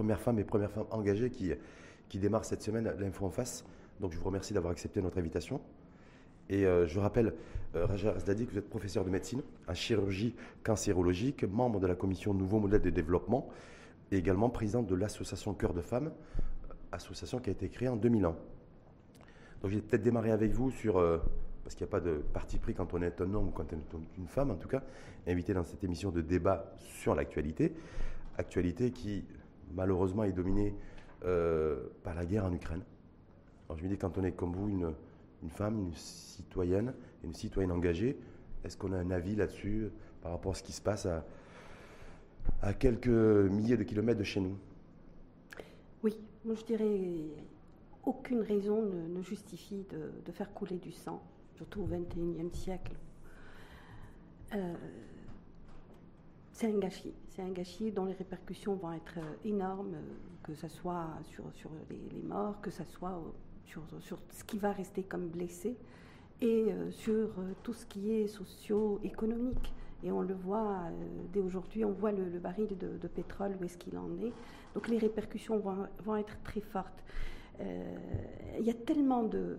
première femme et première femme engagée qui, qui démarre cette semaine l'Info en face. Donc je vous remercie d'avoir accepté notre invitation. Et euh, je rappelle, euh, Raja Razdadi, que vous êtes professeur de médecine en chirurgie cancérologique, membre de la commission Nouveau Modèle de Développement et également président de l'association Cœur de Femmes, association qui a été créée en 2001. Donc je vais peut-être démarrer avec vous sur, euh, parce qu'il n'y a pas de parti pris quand on est un homme ou quand on est une femme en tout cas, invité dans cette émission de débat sur l'actualité. Actualité qui malheureusement est dominée par la guerre en Ukraine. Alors je me dis, quand on est comme vous, une, femme, une citoyenne, une citoyenne engagée. Est-ce qu'on a un avis là-dessus par rapport à ce qui se passe à, à quelques milliers de kilomètres de chez nous? Oui, moi je dirais aucune raison ne, justifie de, faire couler du sang, surtout au XXIe siècle. Euh, c'est un gâchis, c'est un gâchis dont les répercussions vont être énormes, que ce soit sur, sur les, morts, que ce soit sur, ce qui va rester comme blessé et euh, sur euh, tout ce qui est socio-économique. Et on le voit euh, dès aujourd'hui, on voit le, baril de, pétrole, où est-ce qu'il en est. Donc les répercussions vont, être très fortes. Il y a tellement de...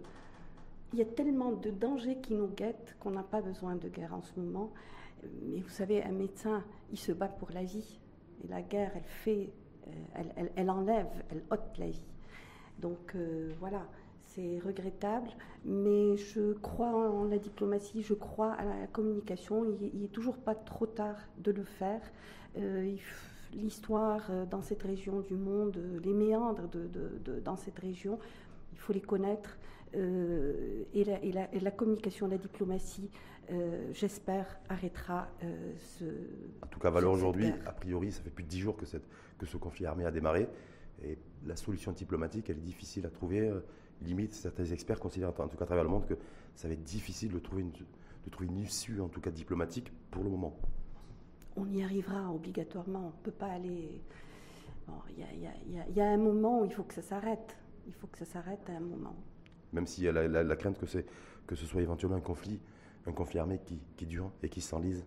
Il y a tellement de dangers qui nous guettent qu'on n'a pas besoin de guerre en ce moment. Mais vous savez, un médecin, il se bat pour la vie. Et la guerre, elle fait, elle, elle enlève, elle ôte la vie. Donc voilà, c'est regrettable, mais je crois en la diplomatie, je crois à la communication. Il n'est toujours pas trop tard de le faire. Euh, l'histoire euh, dans cette région du monde, euh, les méandres dans cette région, il faut les connaître. et, la, communication, la diplomatie, j'espère, arrêtera ce. En tout cas, valeur aujourd'hui, a priori, ça fait plus de dix jours que, cette, que ce conflit armé a démarré. Et la solution diplomatique, elle est difficile à trouver limite, certains experts considèrent, en tout cas à travers le monde, que ça va être difficile de trouver une, de trouver une issue, en tout cas diplomatique, pour le moment. On y arrivera obligatoirement. On ne peut pas aller. Il y, a un moment où il faut que ça s'arrête. Il faut que ça s'arrête à un moment. Même s'il y a la, crainte que, que ce soit éventuellement un conflit, un conflit armé qui, qui dure et qui s'enlise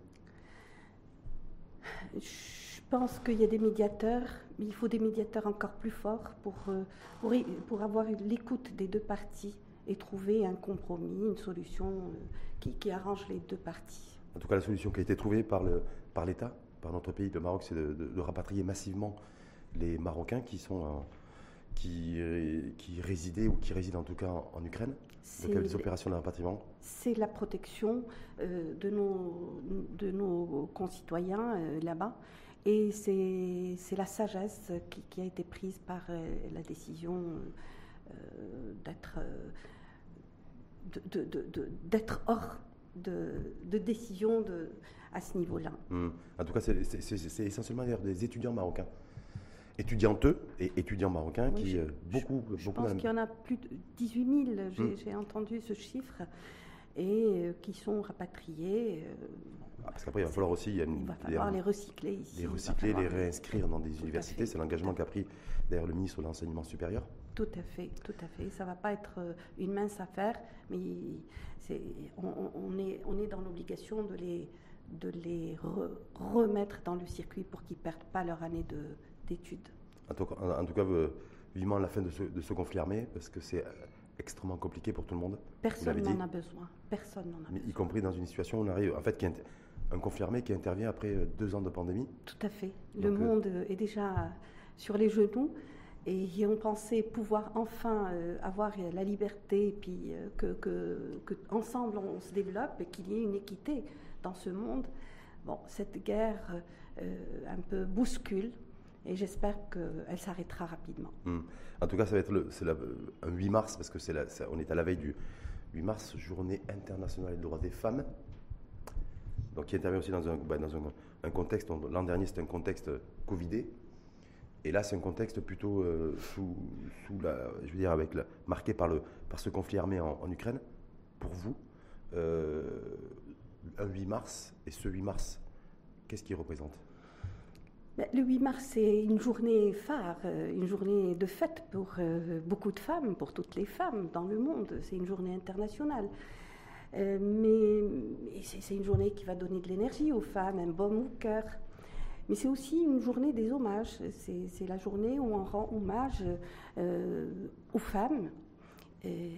je pense qu'il y a des médiateurs, mais il faut des médiateurs encore plus forts pour, euh, pour, pour avoir l'écoute des deux parties et trouver un compromis, une solution euh, qui, qui, arrange les deux parties. En tout cas, la solution qui a été trouvée par l'État, par, par notre pays, le Maroc, c'est de, rapatrier massivement les Marocains qui sont qui, euh, qui résidaient ou qui résident en tout cas en, Ukraine. Les opérations de rapatriement. C'est la protection de, nos, de nos concitoyens là-bas. Et c'est la sagesse qui, a été prise par euh, la décision euh, d'être d'être hors de, décision de, à ce niveau-là. Hmm. En tout cas, c'est essentiellement des étudiants marocains. Étudiantes et étudiants marocains qui, euh, beaucoup, je pense qu'il y en a plus de 18 000, j'ai hmm. entendu ce chiffre, et qui sont rapatriés. Ah, parce qu'après, il va falloir aussi. Il, va falloir les, recycler ici. Les recycler, les réinscrire dans des universités. C'est l'engagement qu'a pris d'ailleurs le ministre de l'Enseignement supérieur. Tout à fait, tout à fait. Ça ne va pas être euh, une mince affaire, mais on, est, on est dans l'obligation de les, de les remettre dans le circuit pour qu'ils ne perdent pas leur année d'études. En, en, tout cas, vivement la fin de ce, de ce conflit armé, parce que c'est extrêmement compliqué pour tout le monde. Personne n'en a besoin. Personne n'en a besoin. Y compris dans une situation où on arrive, en fait, qui, un confirmé qui intervient après euh, deux ans de pandémie Tout à fait. le euh, monde est déjà sur les genoux et on pensait pouvoir enfin euh, avoir la liberté et puis que, que, ensemble on se développe et qu'il y ait une équité dans ce monde. Bon, cette guerre un peu bouscule et j'espère qu'elle s'arrêtera rapidement. Hmm. En tout cas, ça va être le, un 8 mars parce que c'est on est à la veille du 8 mars, journée internationale des droits des femmes donc qui intervient aussi dans un, bah, dans un, contexte, l'an dernier c'était un contexte Covidé, et là c'est un contexte plutôt euh, sous, sous, la, je veux dire, avec marqué par, le, par ce conflit armé en, Ukraine. Pour vous, euh, un 8 mars, et ce 8 mars, qu'est-ce qu'il représente? Le 8 mars, c'est une journée phare, euh, une journée de fête pour beaucoup de femmes, pour toutes les femmes dans le monde. C'est une journée internationale. Euh, mais c'est une journée qui va donner de l'énergie aux femmes, un baume au cœur. Mais c'est aussi une journée des hommages. C'est la journée où on rend hommage euh, aux femmes,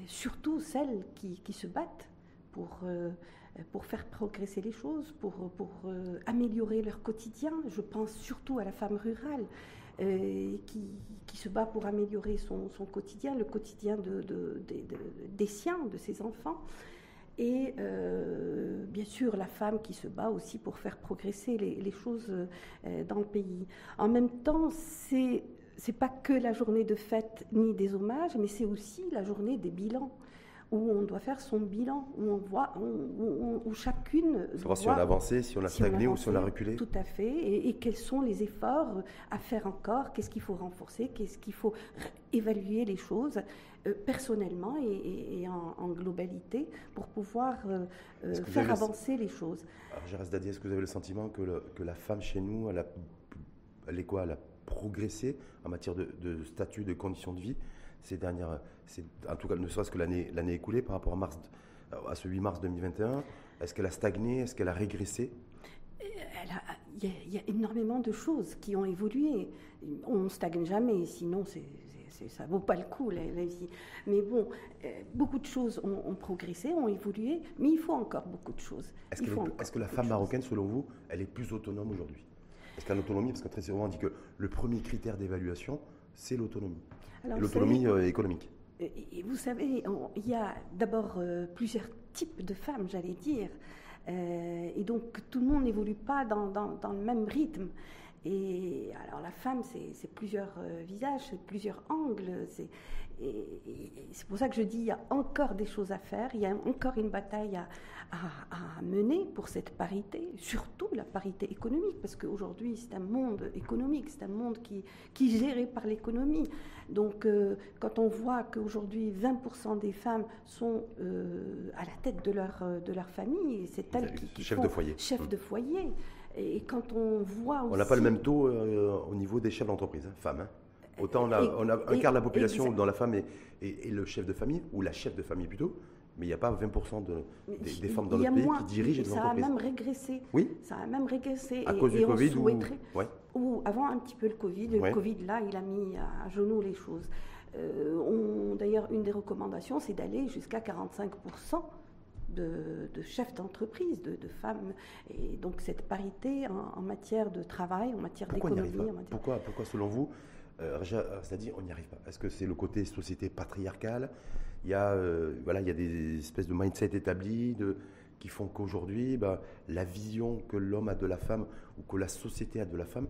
surtout celles qui, se battent pour, euh, pour faire progresser les choses, pour, pour euh, améliorer leur quotidien. Je pense surtout à la femme rurale. qui, qui, se bat pour améliorer son, son quotidien, le quotidien de, de, des siens, de ses enfants et euh, bien sûr la femme qui se bat aussi pour faire progresser les, choses euh, dans le pays. En même temps, c'est c'est pas que la journée de fête ni des hommages, mais c'est aussi la journée des bilans où on doit faire son bilan, où on voit, où, chacune. Savoir si on a avancé, si on a stagné ou si on a reculé. Tout à fait. Et, quels sont les efforts à faire encore? Qu'est-ce qu'il faut renforcer? Qu'est-ce qu'il faut évaluer les choses euh, personnellement et, en, globalité pour pouvoir euh, euh, faire avancer les choses? Alors, Gérard Dadi, est-ce que vous avez le sentiment que, que la femme chez nous, elle, a, elle est quoi? Elle a progressé en matière de, de statut, de conditions de vie? Ces dernières, en tout cas ne serait-ce que l'année, l'année écoulée par rapport à, mars, à ce 8 mars 2021 Est-ce qu'elle a stagné Est-ce qu'elle a régressé? Il y, a énormément de choses qui ont évolué. On ne stagne jamais, sinon c'est, ça ne vaut pas le coup la, vie. Mais bon, euh, beaucoup de choses ont, progressé, ont évolué, mais il faut encore beaucoup de choses. Est-ce, que, est-ce que, la femme marocaine, selon vous, elle est plus autonome aujourd'hui? Est-ce qu'elle a l'autonomie Parce que très souvent on dit que le premier critère d'évaluation, c'est l'autonomie l'autonomie euh, économique. Et vous savez, il y a d'abord euh, plusieurs types de femmes, j'allais dire. Euh, et donc tout le monde n'évolue pas dans, dans, le même rythme. Et alors la femme, c'est plusieurs visages, c'est plusieurs angles. Et, c'est pour ça que je dis, il y a encore des choses à faire, il y a encore une bataille à, à, mener pour cette parité, surtout la parité économique, parce qu'aujourd'hui c'est un monde économique, c'est un monde qui, qui est géré par l'économie. Donc euh, quand on voit qu'aujourd'hui 20% des femmes sont euh, à la tête de leur, de leur famille, c'est elles qui, qui chef de foyer. Chef mmh. de foyer. Et quand on voit aussi... On n'a pas le même taux euh, au niveau des chefs d'entreprise, hein, femmes. Hein. Autant on a, on a un quart de la population dans la femme est, le chef de famille, ou la chef de famille plutôt, mais il n'y a pas 20% de, des, femmes dans le pays qui dirigent les entreprises. Ça a même régressé. Oui. Ça a même régressé. À cause du Covid ou... ou... avant un petit peu le Covid. Le Covid, là, il a mis à genoux les choses. Euh, D'ailleurs, une des recommandations, c'est d'aller jusqu'à 45% de, de, chefs d'entreprise, de, femmes. Et donc cette parité en, matière de travail, en matière d'économie. Pourquoi, pourquoi, selon vous, euh, c'est-à-dire on n'y arrive pas. Est-ce que c'est le côté société patriarcale. Il y, a, euh, voilà, il y a des espèces de mindset établis de, qui font qu'aujourd'hui, bah, la vision que l'homme a de la femme ou que la société a de la femme,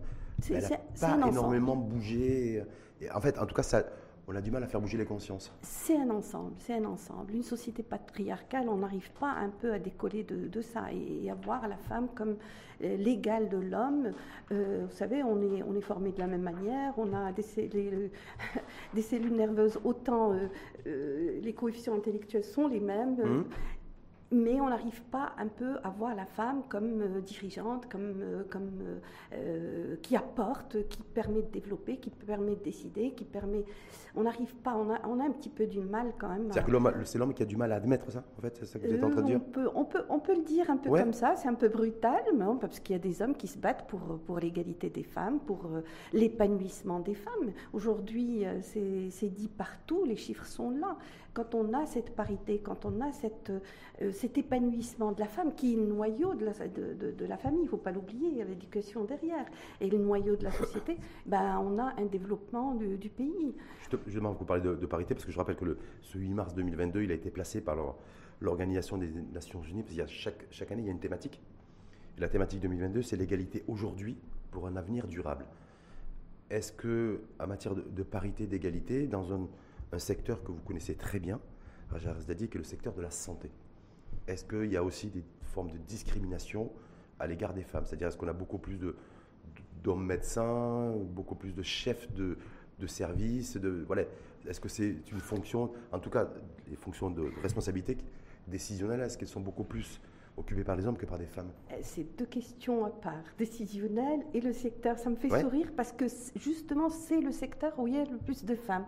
elle n'a pas énormément bougé. Et en fait, en tout cas, ça, on a du mal à faire bouger les consciences. C'est un ensemble, c'est un ensemble. Une société patriarcale, on n'arrive pas un peu à décoller de, ça et, à voir la femme comme euh, l'égale de l'homme. Euh, vous savez, on est, on est formé de la même manière, on a des, cellules, des cellules nerveuses, autant euh, les coefficients intellectuels sont les mêmes. Mmh mais on n'arrive pas un peu à voir la femme comme euh, dirigeante, comme, euh, comme euh, qui apporte, qui permet de développer, qui permet de décider, qui permet. On n'arrive pas, on a, on a un petit peu du mal quand même. C'est-à-dire que c'est l'homme qui a du mal à admettre ça, en fait, c'est ça que vous êtes en train de dire on peut, on peut, on peut le dire un peu comme ça, c'est un peu brutal, mais parce qu'il y a des hommes qui se battent pour, pour l'égalité des femmes, pour l'épanouissement des femmes. Aujourd'hui, c'est dit partout, les chiffres sont là quand on a cette parité, quand on a cette, euh, cet épanouissement de la femme, qui est le noyau de la, de, de, la famille, il ne faut pas l'oublier, il y a l'éducation derrière, et le noyau de la société, ben, on a un développement du, pays. Justement, vous parlez de, parité, parce que je rappelle que le, ce 8 mars 2022, il a été placé par l'Organisation des Nations Unies, parce qu'il y a chaque, chaque année, il y a une thématique. Et la thématique 2022, c'est l'égalité aujourd'hui pour un avenir durable. Est-ce que, en matière de parité, d'égalité, dans un un secteur que vous connaissez très bien, Raja Razdadi, qui est le secteur de la santé. Est-ce qu'il y a aussi des formes de discrimination à l'égard des femmes? C'est-à-dire, est-ce qu'on a beaucoup plus d'hommes médecins, beaucoup plus de chefs de, de services de, voilà. Est-ce que c'est une fonction, en tout cas, les fonctions de responsabilité décisionnelle, est-ce qu'elles sont beaucoup plus occupées par les hommes que par des femmes? Euh, C'est deux questions à part, décisionnelle et le secteur. Ça me fait sourire parce que justement, c'est le secteur où il y a le plus de femmes.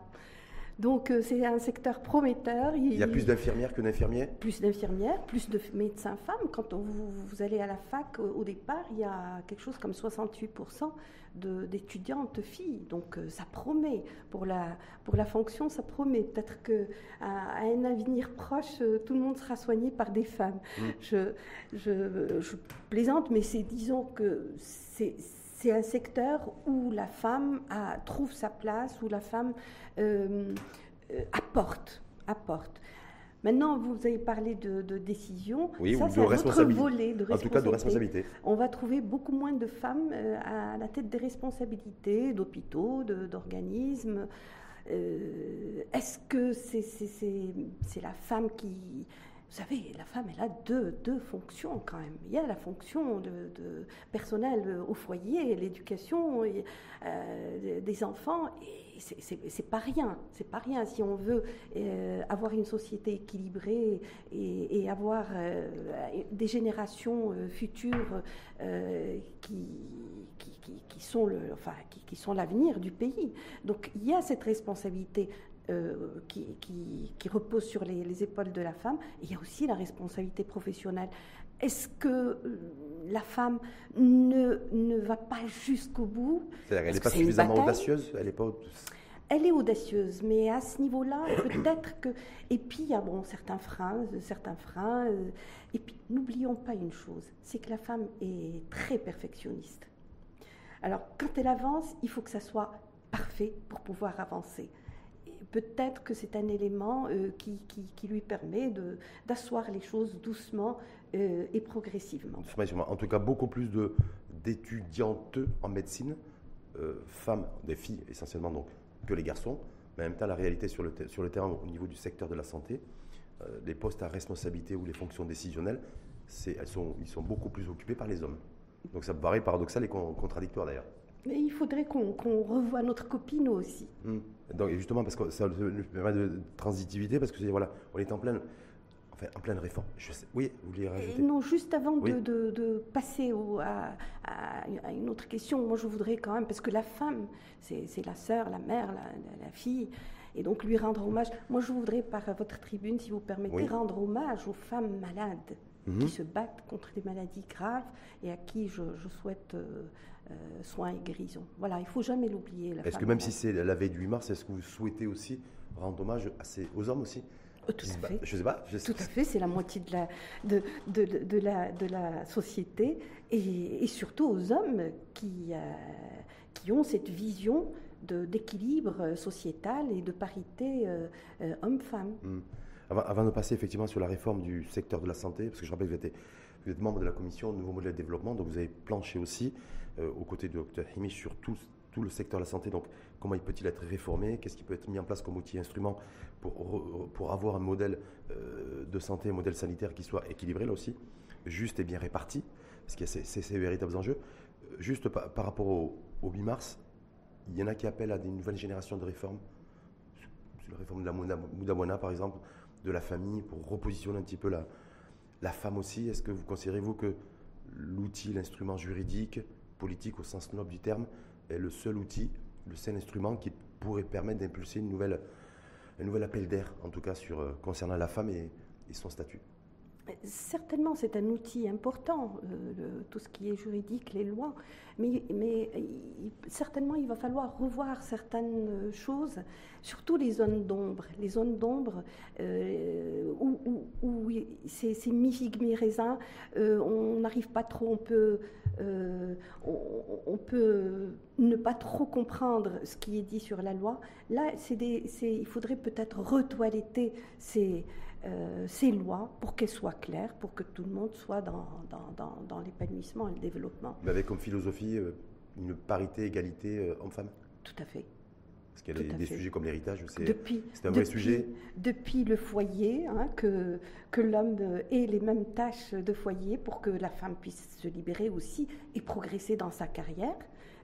Donc euh, c'est un secteur prometteur. Il y a plus d'infirmières que d'infirmiers? Plus d'infirmières, plus de médecins femmes. Quand vous, allez à la fac, au, départ, il y a quelque chose comme 68% d'étudiantes filles. Donc euh, ça promet. Pour la, pour la fonction, ça promet. Peut-être qu'à à un avenir proche, euh, tout le monde sera soigné par des femmes. Mm. Je, je, je, plaisante, mais c'est disons que c'est c'est un secteur où la femme a, trouve sa place, où la femme euh, euh, apporte, apporte. Maintenant, vous avez parlé de, décision. Oui, ça, c'est un autre volet de responsabilité. En tout cas, de responsabilité. On va trouver beaucoup moins de femmes euh, à la tête des responsabilités d'hôpitaux, d'organismes. Est-ce que c'est la femme qui vous savez, la femme, elle a deux, deux fonctions quand même. Il y a la fonction de, de personnelle au foyer, l'éducation euh, des enfants, et c'est pas rien. C'est pas rien si on veut euh, avoir une société équilibrée et, avoir euh, des générations futures qui, qui, sont le, enfin, qui sont l'avenir du pays. Donc il y a cette responsabilité. Euh, qui, qui, repose sur les, épaules de la femme. il y a aussi la responsabilité professionnelle. Est-ce que euh, la femme ne, ne va pas jusqu'au bout? Elle n'est pas suffisamment audacieuse? Elle est pas elle est audacieuse, mais à ce niveau-là, peut-être que. Et puis, il y a bon, certains freins, certains freins. Euh, et puis, n'oublions pas une chose c'est que la femme est très perfectionniste. Alors, quand elle avance, il faut que ça soit parfait pour pouvoir avancer peut-être que c'est un élément euh, qui, lui permet d'asseoir les choses doucement euh, et progressivement. En tout cas, beaucoup plus d'étudiantes en médecine, euh, femmes, des filles essentiellement donc, que les garçons. Mais en même temps, la réalité sur le, sur le terrain au niveau du secteur de la santé, les postes à responsabilité ou les fonctions décisionnelles, elles sont, ils sont beaucoup plus occupés par les hommes. Donc ça me paraît paradoxal et contradictoire d'ailleurs. Mais il faudrait qu'on revoie notre copine aussi. Hmm. Donc, justement, parce que ça nous permet de transitivité, parce que voilà, on est en pleine, enfin, en pleine réforme. Je sais, oui, vous vouliez rajouter Non, juste avant de, passer à, une autre question, moi je voudrais quand même, parce que la femme, c'est la sœur, la mère, la, fille, et donc lui rendre hommage. Moi je voudrais, par votre tribune, si vous permettez, rendre hommage aux femmes malades qui mhm. se battent contre des maladies graves et à qui je, souhaite. Euh, euh, soins et guérison. Voilà, il faut jamais l'oublier. Est-ce que même si c'est la veille du 8 mars, est-ce que vous souhaitez aussi rendre hommage aux hommes aussi? Oh, tout à fait. Je sais pas. Tout à fait, c'est la moitié de la, de, de, de, la, de la société et, et surtout aux hommes qui, euh, qui ont cette vision d'équilibre sociétal et de parité euh, homme-femme. Hmm. Avant, avant, de passer effectivement sur la réforme du secteur de la santé, parce que je rappelle que vous êtes, vous êtes membre de la commission Nouveau Modèle de Développement, donc vous avez planché aussi euh, aux côtés du Dr Himi sur tout, tout, le secteur de la santé. Donc, comment il peut-il être réformé? Qu'est-ce qui peut être mis en place comme outil instrument pour, pour avoir un modèle euh, de santé, un modèle sanitaire qui soit équilibré là aussi, juste et bien réparti Parce qu'il y a ces, véritables enjeux. Euh, juste par, rapport au, 8 mars, il y en a qui appellent à des nouvelles générations de réformes. La réforme de la Moudamona, par exemple, de la famille, pour repositionner un petit peu la, la femme aussi. Est-ce que vous considérez-vous que l'outil, l'instrument juridique, politique au sens noble du terme est le seul outil, le seul instrument qui pourrait permettre d'impulser un nouvel appel d'air, en tout cas euh, concernant la femme et, son statut? Certainement, c'est un outil important, euh, tout ce qui est juridique, les lois, mais, mais certainement il va falloir revoir certaines choses, surtout les zones d'ombre. Les zones d'ombre euh, où, c'est mi-figue, mi-raisin, on n'arrive pas trop, on peut euh, on, peut ne pas trop comprendre ce qui est dit sur la loi. Là, il faudrait peut-être retoiletter ces, euh, ces lois pour qu'elles soient claires, pour que tout le monde soit dans, dans, l'épanouissement et le développement. Mais avec comme philosophie euh, une parité, égalité homme-femme? Tout à fait. Parce qu'il y a des, sujets comme l'héritage, c'est un vrai sujet. Depuis le foyer, hein, que, que l'homme ait les mêmes tâches de foyer pour que la femme puisse se libérer aussi et progresser dans sa carrière.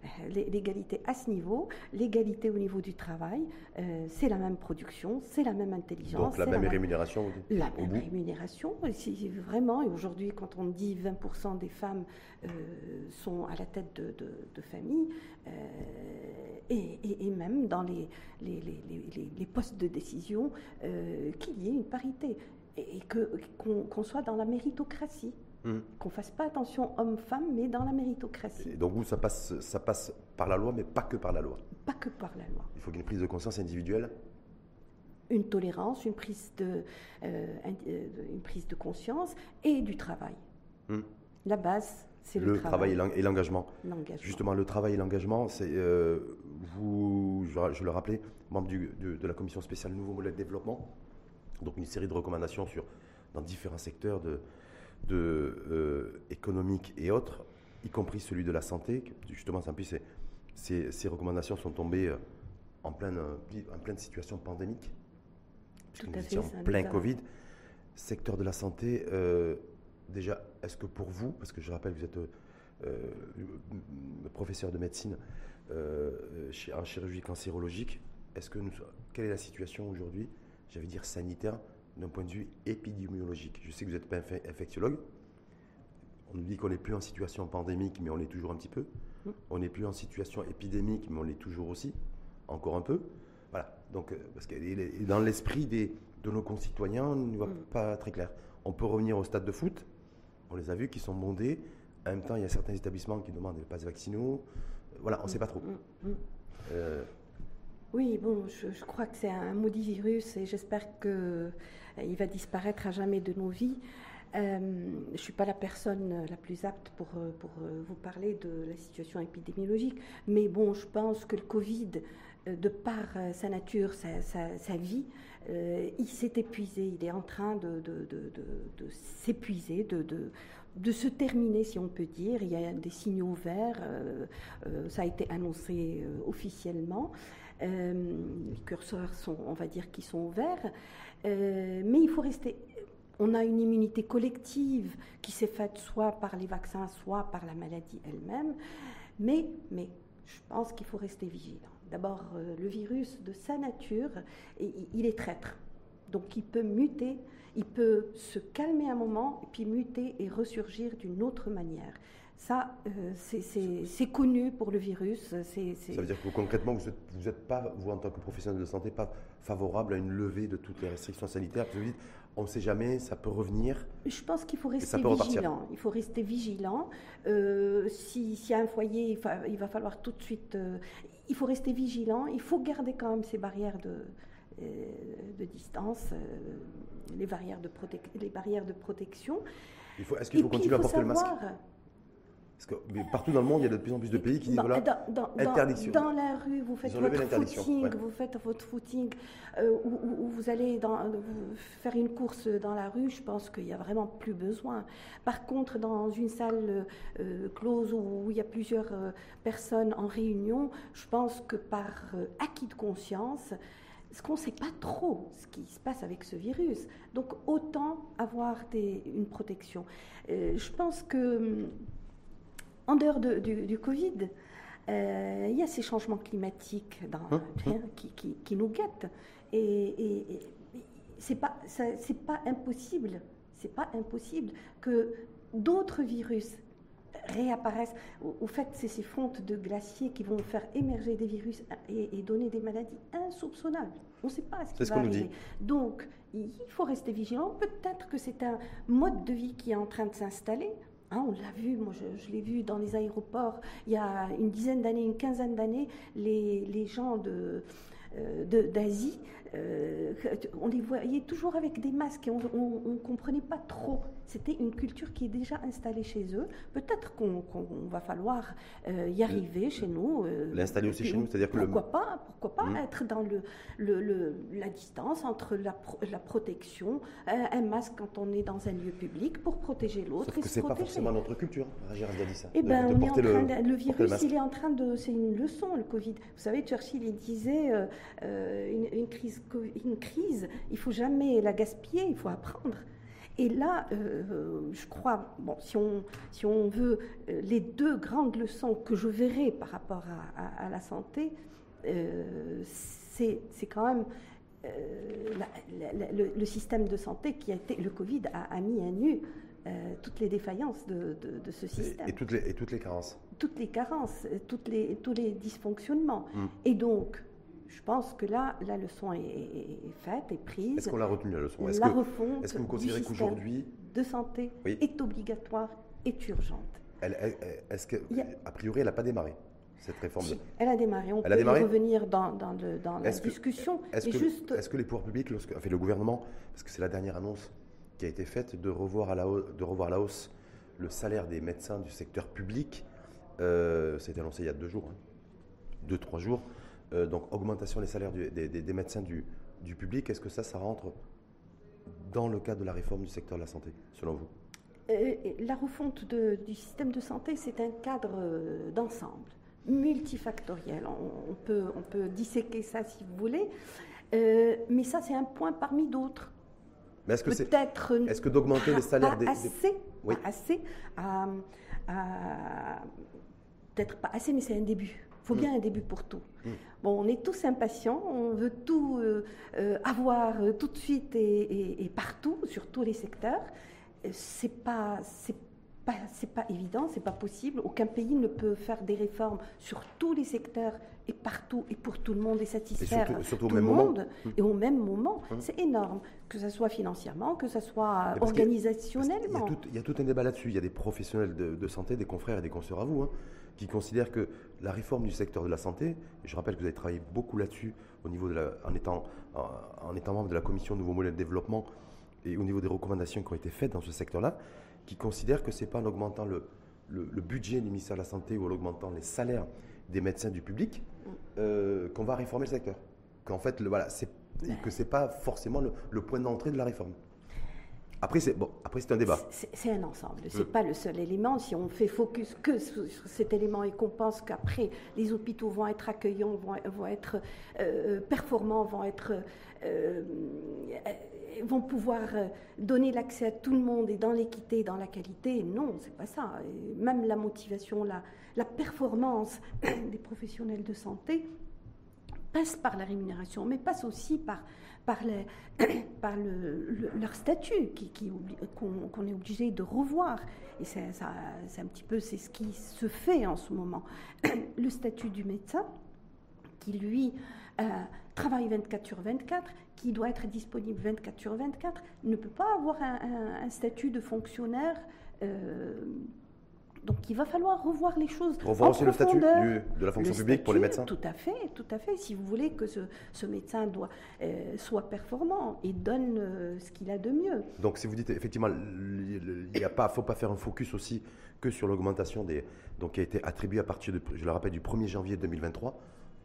Euh, l'égalité à ce niveau, l'égalité au niveau du travail, euh, c'est la même production, c'est la même intelligence. Donc la même rémunération La même rémunération. vraiment, et aujourd'hui, quand on dit 20% des femmes euh, sont à la tête de, de, famille, et, même dans les, les, postes de décision, qu'il y ait une parité et qu'on soit dans la méritocratie. Hmm. Qu'on fasse pas attention homme-femme, mais dans la méritocratie. Et donc vous, ça passe, ça passe par la loi, mais pas que par la loi. Pas que par la loi. Il faut qu'il y ait une prise de conscience individuelle. Une tolérance, une prise de, euh, euh, une prise de conscience et du travail. Hmm. La base, c'est le, le, travail. et l'engagement. Justement, le travail et l'engagement, c'est euh, vous, je, le rappelais, membre du, de, de, la commission spéciale Nouveau Modèle de Développement. Donc une série de recommandations sur dans différents secteurs de, de, euh, économiques et autres, y compris celui de la santé. Justement, ces, ces, recommandations sont tombées euh, en pleine, euh, en pleine situation pandémique, puisque en plein Covid. Secteur de la santé, déjà, est-ce que pour vous, parce que je rappelle que vous êtes professeur de médecine en chirurgie cancérologique, est-ce que nous, quelle est la situation aujourd'hui, j'allais dire sanitaire, d'un point de vue épidémiologique. Je sais que vous n'êtes pas infectiologue. On nous dit qu'on n'est plus en situation pandémique, mais on l'est toujours un petit peu. Mm. On n'est plus en situation épidémique, mais on l'est toujours aussi, encore un peu. Voilà. Donc, euh, parce que dans l'esprit des, de nos concitoyens, on ne voit mm. pas très clair. On peut revenir au stade de foot. On les a vus qui sont bondés. En même temps, il y a certains établissements qui demandent des passes vaccinaux. Voilà, on ne sait pas trop. Euh, oui, bon, je, crois que c'est un maudit virus et j'espère que il va disparaître à jamais de nos vies. Euh, je ne suis pas la personne la plus apte pour, euh, euh, vous parler de la situation épidémiologique, mais bon, je pense que le Covid, de par sa nature, sa, vie, il s'est épuisé, il est en train de, s'épuiser, de, se terminer, si on peut dire. Il y a des signaux verts, ça a été annoncé officiellement. Les curseurs sont, on va dire, qui sont verts. Euh, mais il faut rester. On a une immunité collective qui s'est faite soit par les vaccins, soit par la maladie elle-même. Mais, mais je pense qu'il faut rester vigilant. D'abord, euh, le virus, de sa nature, il est traître. Donc il peut muter, il peut se calmer un moment, puis muter et ressurgir d'une autre manière. Ça, euh, c'est connu pour le virus. Ça veut dire que concrètement, vous n'êtes pas, vous en tant que professionnel de santé, pas favorable à une levée de toutes les restrictions sanitaires vous dites, on ne sait jamais, ça peut revenir. Je pense qu'il faut rester vigilant. Il faut rester vigilant. Euh, S'il y a un foyer, il, va falloir tout de suite. Euh, il faut rester vigilant. Il faut garder quand même ces barrières de, de distance, les, barrières de les barrières de protection. Est-ce qu'il faut continuer à porter le masque parce que partout dans le monde, il y a de plus en plus de pays qui disent voilà, dans, interdiction. Dans, la rue, vous faites votre footing, vous faites votre footing, euh, ou, vous allez dans, faire une course dans la rue, je pense qu'il n'y a vraiment plus besoin. Par contre, dans une salle euh, close où, il y a plusieurs euh, personnes en réunion, je pense que par acquis de conscience, ce qu'on ne sait pas trop ce qui se passe avec ce virus. Donc autant avoir des, une protection. je pense que hum, en dehors du, Covid, euh, il y a ces changements climatiques dans, hein, hein. qui, nous guettent. Et, et, c'est pas, c'est pas impossible, c'est pas impossible que d'autres virus réapparaissent. Au, fait, c'est ces fontes de glaciers qui vont faire émerger des virus et, donner des maladies insoupçonnables. On ne sait pas ce qui va arriver. Donc, il faut rester vigilant. Peut-être que c'est un mode de vie qui est en train de s'installer. Hein, on l'a vu, moi je, l'ai vu dans les aéroports il y a une dizaine d'années, une quinzaine d'années, les, gens euh, d'Asie euh, on les voyait toujours avec des masques et on ne comprenait pas trop. C'était une culture qui est déjà installée chez eux. Peut-être qu'on va falloir euh, y arriver chez nous. Euh, L'installer aussi chez nous, c'est-à-dire que pourquoi pas, pourquoi pas mmh. être dans le, le, la distance entre la, la protection, un masque quand on est dans un lieu public pour protéger l'autre. Sauf que c'est pas forcément notre culture. Gérald a dit ça. Eh ben, on est en train le, virus, il est en train de, c'est une leçon le Covid. Vous savez, Churchill il disait une, une crise une crise, il faut jamais la gaspiller, il faut apprendre. Et là, je crois, bon, si on, si on veut, les deux grandes leçons que je verrai par rapport à, la santé, c'est quand même le, système de santé qui a été, le Covid a, mis à nu toutes les défaillances de, ce système. Et, toutes les, et toutes les carences. Toutes les carences, toutes les, tous les dysfonctionnements. Mm. Et donc, je pense que là, la leçon est, faite, est prise. Est-ce qu'on l'a retenue la leçon? Est-ce que, est que vous considérez qu'aujourd'hui de santé est obligatoire, est urgente Est-ce que, a priori, elle n'a pas démarré cette réforme Elle a démarré. On peut y revenir dans, dans, dans la discussion. Est-ce que, juste... est que, les pouvoirs publics, lorsque, enfin, le gouvernement, parce que c'est la dernière annonce qui a été faite de revoir à la hausse, de revoir la hausse le salaire des médecins du secteur public, euh, a été annoncé il y a deux jours, hein. deux trois jours. Euh, donc augmentation des salaires des, médecins du, public, est-ce que ça, ça rentre dans le cadre de la réforme du secteur de la santé, selon vous? Euh, La refonte du système de santé, c'est un cadre euh, d'ensemble, multifactoriel. On, peut, on peut disséquer ça si vous voulez, mais ça, c'est un point parmi d'autres. Mais est-ce que c'est est-ce que d'augmenter les salaires des, assez, oui. assez, peut-être pas assez, mais c'est un début. Faut mm. bien un début pour tout. Mm. Bon, on est tous impatients, on veut tout euh, euh, avoir euh, tout de suite et, partout, sur tous les secteurs. C'est pas, c'est pas, c'est pas évident, c'est pas possible. Aucun pays ne peut faire des réformes sur tous les secteurs et partout et pour tout le monde et satisfaire tout le monde mm. et au même moment. C'est énorme, que ce soit financièrement, que ce soit organisationnellement. Il y, a tout, un débat là-dessus. Il y a des professionnels de, santé, des confrères et des consoeurs à vous, hein, qui considèrent que la réforme du secteur de la santé, et je rappelle que vous avez travaillé beaucoup là-dessus au niveau de la, en, étant, en, étant membre de la commission Nouveau Modèle de Développement et au niveau des recommandations qui ont été faites dans ce secteur-là, qui considèrent que ce n'est pas en augmentant le, le, budget du ministère de la Santé ou en augmentant les salaires des médecins du public euh, qu'on va réformer le secteur. Qu'en fait, le, voilà, que ce n'est pas forcément le point d'entrée de la réforme. Après, c'est bon, après c'est un débat. C'est un ensemble. C'est n'est mm. pas le seul élément. Si on fait focus que sur cet élément et qu'on pense qu'après les hôpitaux vont être accueillants, vont, vont être euh, performants, vont être euh, vont pouvoir donner l'accès à tout le monde et dans l'équité, dans la qualité. Non, c'est pas ça. même la motivation, la, performance des professionnels de santé passe par la rémunération, mais passe aussi par leur statut qu'on est obligé de revoir. Et c'est un petit peu ce qui se fait en ce moment. Le statut du médecin, qui lui euh, travaille 24 sur 24, qui doit être disponible 24 sur 24, ne peut pas avoir un, statut de fonctionnaire. Euh, donc il va falloir revoir les choses. Revoir aussi le statut de la fonction publique pour les médecins Tout à fait, tout à fait. Si vous voulez que ce, médecin doit, euh, soit performant et donne euh, ce qu'il a de mieux. Donc si vous dites effectivement, il ne faut pas faire un focus aussi que sur l'augmentation des, donc qui a été attribuée à partir, de, je le rappelle, du 1er janvier 2023,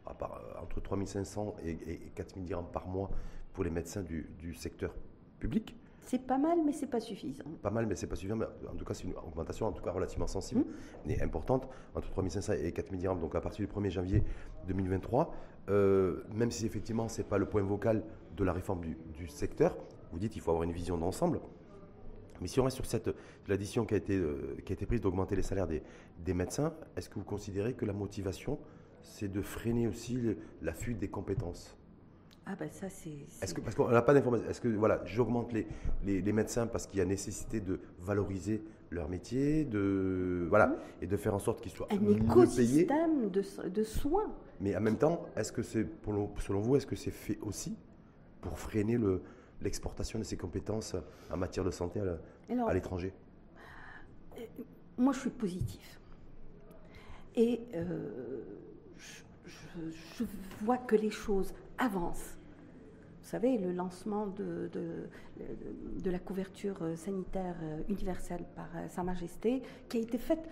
à part, euh, entre 3500 et, et 4000 dirhams par mois pour les médecins du, du secteur public. C'est pas mal, mais c'est pas suffisant. Pas mal, mais c'est pas suffisant. en tout cas, c'est une augmentation, en tout cas relativement sensible, mais hmm. importante, entre 3500 et 4 dirhams. Donc à partir du 1er janvier 2023, euh, même si effectivement c'est pas le point vocal de la réforme du, secteur, vous dites qu'il faut avoir une vision d'ensemble. Mais si on reste sur cette l'addition qui a été euh, qui a été prise d'augmenter les salaires des, des médecins, est-ce que vous considérez que la motivation c'est de freiner aussi la fuite des compétences ah ben ça c'est. Est-ce que parce qu'on n'a pas d'informations. Est-ce que voilà, j'augmente les, les, médecins parce qu'il y a nécessité de valoriser leur métier, de voilà, mmh. et de faire en sorte qu'ils soient un écosystème de, de, soins. Mais en même temps, est-ce que c'est selon vous, est-ce que c'est fait aussi pour freiner le l'exportation de ces compétences en matière de santé à l'étranger? euh, Moi, je suis positif. Et euh, je, vois que les choses avancent. Vous savez, le lancement de, de, la couverture sanitaire universelle par Sa Majesté, qui a été faite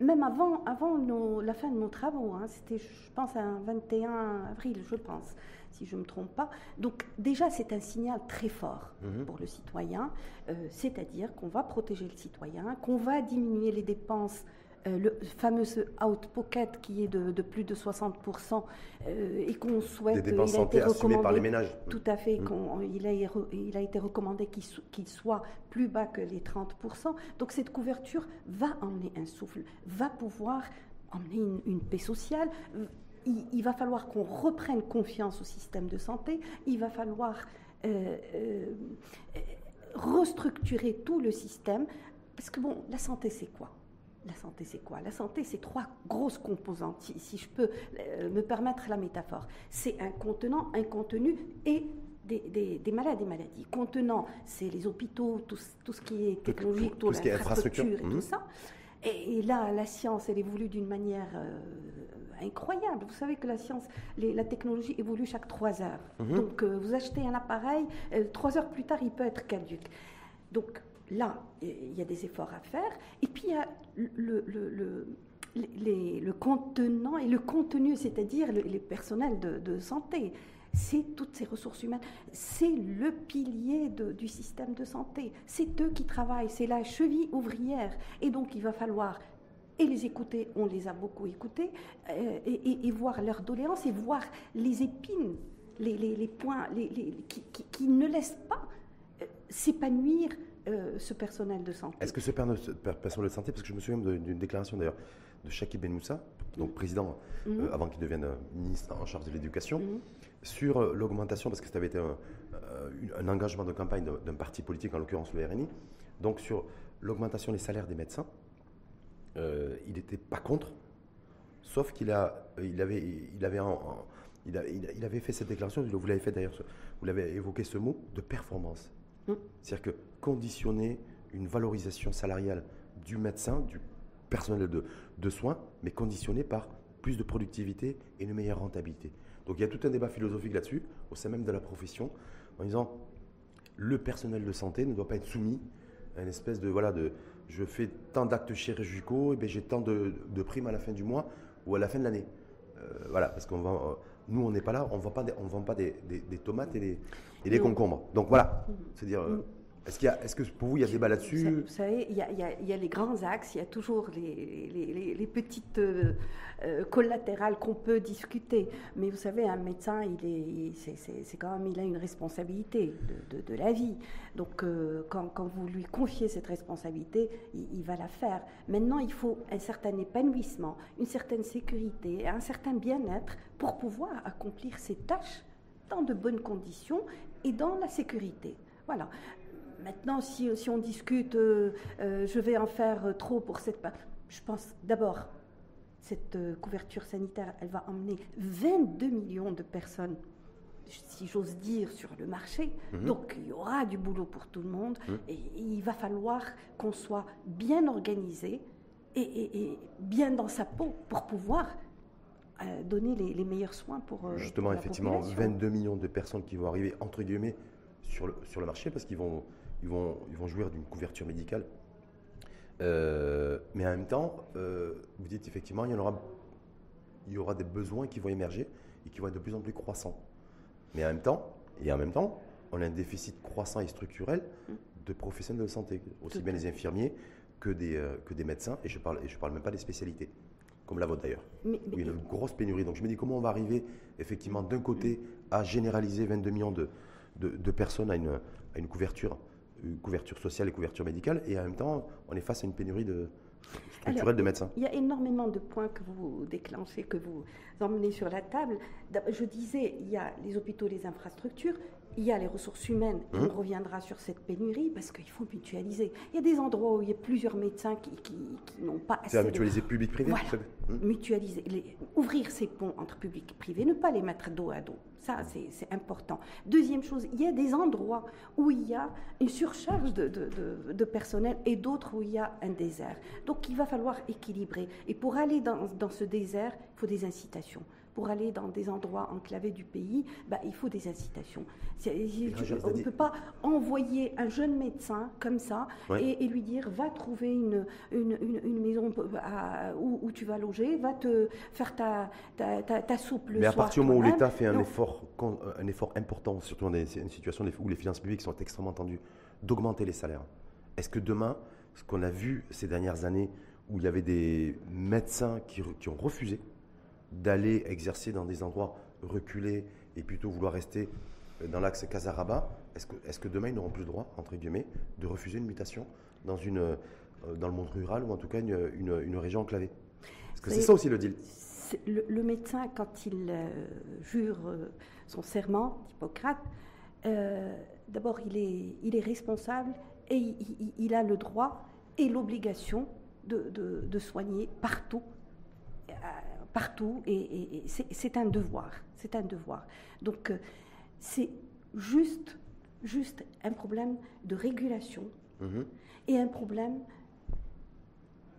même avant, avant la fin de nos travaux. Hein. C'était, je pense, un 21 avril, je pense, si je ne me trompe pas. Donc déjà, c'est un signal très fort mhm. pour le citoyen, euh, c'est-à-dire qu'on va protéger le citoyen, qu'on va diminuer les dépenses euh, le fameux out-pocket qui est de, plus de 60% euh, et qu'on souhaite... Des dépenses santé assumées par les ménages. Tout à fait. Mmh. il, a, il, a, été recommandé qu'il soit plus bas que les 30%. Donc cette couverture va emmener un souffle, va pouvoir emmener une, paix sociale. Il, va falloir qu'on reprenne confiance au système de santé. Il va falloir euh, restructurer tout le système. Parce que bon, la santé, c'est quoi? La santé, c'est quoi? La santé, c'est trois grosses composantes, si, je peux euh, me permettre la métaphore. C'est un contenant, un contenu et des, des, malades et maladies. Contenant, c'est les hôpitaux, tout, tout, ce qui est technologique, tout, tout ce qui est infrastructure et tout mhm. ça. Et, là, la science, elle évolue d'une manière euh, incroyable. Vous savez que la science, la technologie évolue chaque trois heures. Mhm. Donc, euh, vous achetez un appareil, trois heures plus tard, il peut être caduque. Donc, là, il y a des efforts à faire. Et puis, il y a le, contenant et le contenu, c'est-à-dire les personnels de, santé. C'est toutes ces ressources humaines. C'est le pilier du système de santé. C'est eux qui travaillent. C'est la cheville ouvrière. Et donc, il va falloir et les écouter, on les a beaucoup écoutés, euh, et, voir leurs doléances et voir les épines, les, points qui, qui, ne laissent pas euh, s'épanouir euh, ce personnel de santé. Est-ce que ce personnel de santé, parce que je me souviens d'une déclaration d'ailleurs de Shaki Benoussa, donc président mhm. euh, avant qu'il devienne euh, ministre en charge de l'éducation, mhm. sur l'augmentation, parce que ça avait été un, engagement de campagne d'un parti politique, en l'occurrence le RNI, donc sur l'augmentation des salaires des médecins, il n'était pas contre, sauf qu'il a, il avait, il avait, il, il, avait fait cette déclaration, vous l'avez fait d'ailleurs, vous l'avez évoqué ce mot, de performance. C'est-à-dire que conditionner une valorisation salariale du médecin, du personnel de, soins, mais conditionné par plus de productivité et une meilleure rentabilité. Donc il y a tout un débat philosophique là-dessus, au sein même de la profession, en disant le personnel de santé ne doit pas être soumis à une espèce de voilà de je fais tant d'actes chirurgicaux et bien j'ai tant de, primes à la fin du mois ou à la fin de l'année. Euh, voilà, parce qu'on va, euh, nous on n'est pas là, on ne vend pas des, tomates et des, et les concombres. Donc voilà, c'est-à-dire. Euh, est-ce, que pour vous, il y a débat là-dessus Vous savez, il y, a, les grands axes, il y a toujours les, les, petites euh, euh, collatérales qu'on peut discuter. Mais vous savez, un médecin, il est, c'est, quand même, il a une responsabilité de, de, la vie. Donc, quand, quand, vous lui confiez cette responsabilité, il, il, va la faire. Maintenant, il faut un certain épanouissement, une certaine sécurité, un certain bien-être pour pouvoir accomplir ses tâches dans de bonnes conditions et dans la sécurité. Voilà. Maintenant, si, si on discute, euh, euh, je vais en faire trop pour cette... Je pense d'abord, cette euh, couverture sanitaire, elle va emmener 22 millions de personnes, si j'ose dire, sur le marché. Mhm. Donc, il y aura du boulot pour tout le monde. Mhm. Et, il va falloir qu'on soit bien organisé et, et, bien dans sa peau pour pouvoir donner les, meilleurs soins pour. Justement, effectivement, 22 millions de personnes qui vont arriver, entre guillemets, sur le, sur le marché parce qu'ils vont, ils vont, ils vont jouir d'une couverture médicale. Euh, mais en même temps, euh, vous dites effectivement, il y, en aura, il y aura des besoins qui vont émerger et qui vont être de plus en plus croissants. Mais en même temps, et en même temps, on a un déficit croissant et structurel de professionnels de santé, aussi bien les infirmiers que des, euh, que des médecins, et je ne parle, et je parle même pas des spécialités, comme la vôtre d'ailleurs. il y a une grosse pénurie. Donc je me dis comment on va arriver effectivement d'un côté à généraliser 22 millions de, de, personnes à une, à une couverture, couverture sociale et couverture médicale, et en même temps, on est face à une pénurie de, structurelle de médecins. Il y a énormément de points que vous déclenchez, que vous emmenez sur la table. Je disais, il y a les hôpitaux, les infrastructures, il y a les ressources humaines, on hum. reviendra sur cette pénurie parce qu'il faut mutualiser. Il y a des endroits où il y a plusieurs médecins qui, qui, n'ont pas assez. C'est mutualiser public-privé hum. Mutualiser, ouvrir ces ponts entre public et privé, ne pas les mettre dos à dos. Ça, c'est important. Deuxième chose, il y a des endroits où il y a une surcharge de, de, de, personnel et d'autres où il y a un désert. Donc, il va falloir équilibrer. Et pour aller dans, dans ce désert, il faut des incitations pour aller dans des endroits enclavés du pays, bah, il faut des incitations. on ne peut pas envoyer un jeune médecin comme ça et, lui dire va trouver une, une, maison où, tu vas loger, va te faire ta, ta, ta, soupe le Mais à partir du moment où l'État fait un effort, un effort important, surtout dans une situation où les finances publiques sont extrêmement tendues, d'augmenter les salaires, est-ce que demain, ce qu'on a vu ces dernières années, où il y avait des médecins qui, qui ont refusé d'aller exercer dans des endroits reculés et plutôt vouloir rester dans l'axe Casaraba, est-ce que, est que, demain ils n'auront plus le droit, entre guillemets, de refuser une mutation dans, une, euh, dans le monde rural ou en tout cas une, une, région enclavée? Parce que c'est ça aussi le deal. Le, médecin, quand il euh, jure euh, son serment d'Hippocrate, d'abord il est, il est responsable et il, il a le droit et l'obligation de, de, de, soigner partout partout et, c'est un devoir. C'est un devoir. Donc c'est juste, juste un problème de régulation mhm. et un problème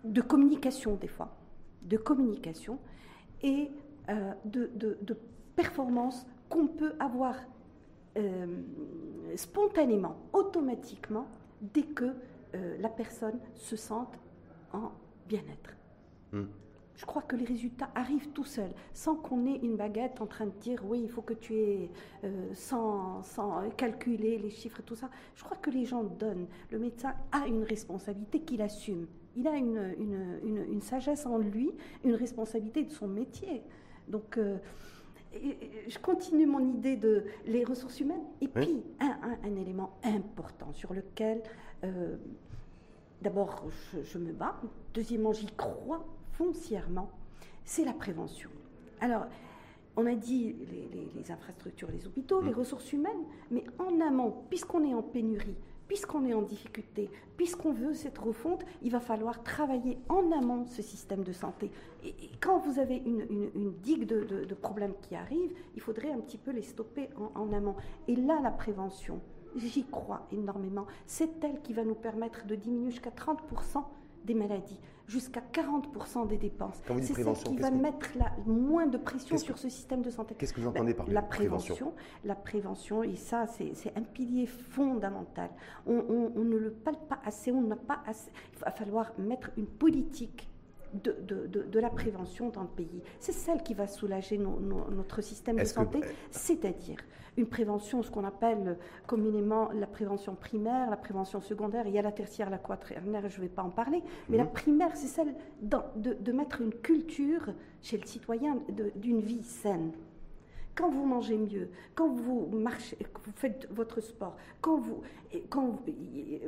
de communication des fois, de communication et euh, de, de, performance qu'on peut avoir euh, spontanément, automatiquement, dès que euh, la personne se sente en bien-être. Mhm je crois que les résultats arrivent tout seuls, sans qu'on ait une baguette en train de dire oui, il faut que tu aies, euh, sans, calculer les chiffres et tout ça. Je crois que les gens donnent. Le médecin a une responsabilité qu'il assume. Il a une, sagesse en lui, une responsabilité de son métier. Donc, euh, je continue mon idée de les ressources humaines. Et puis, un, élément important sur lequel, euh, d'abord, je me bats. Deuxièmement, j'y crois foncièrement, c'est la prévention. Alors, on a dit les, infrastructures, les hôpitaux, les mm. ressources humaines, mais en amont, puisqu'on est en pénurie, puisqu'on est en difficulté, puisqu'on veut cette refonte, il va falloir travailler en amont ce système de santé. Et, quand vous avez une, digue de, problèmes qui arrivent, il faudrait un petit peu les stopper en, en amont. Et là, la prévention, j'y crois énormément, c'est elle qui va nous permettre de diminuer jusqu'à 30% des maladies jusqu'à 40% des dépenses. C'est ce qui va mettre la, moins de pression sur ce système de santé. Qu'est-ce que vous entendez par la prévention, La prévention, et ça, c'est un pilier fondamental. On, ne le parle pas assez, on n'a pas assez. Il va falloir mettre une politique de, de, de, la prévention dans le pays. C'est celle qui va soulager notre système de santé, c'est-à-dire une prévention, ce qu'on appelle communément la prévention primaire, la prévention secondaire, il y a la tertiaire, la quaternaire, je ne vais pas en parler, mais la mhm. primaire, c'est celle de, de, mettre une culture chez le citoyen d'une vie saine quand vous mangez mieux, quand vous marchez, vous faites votre sport, quand vous, quand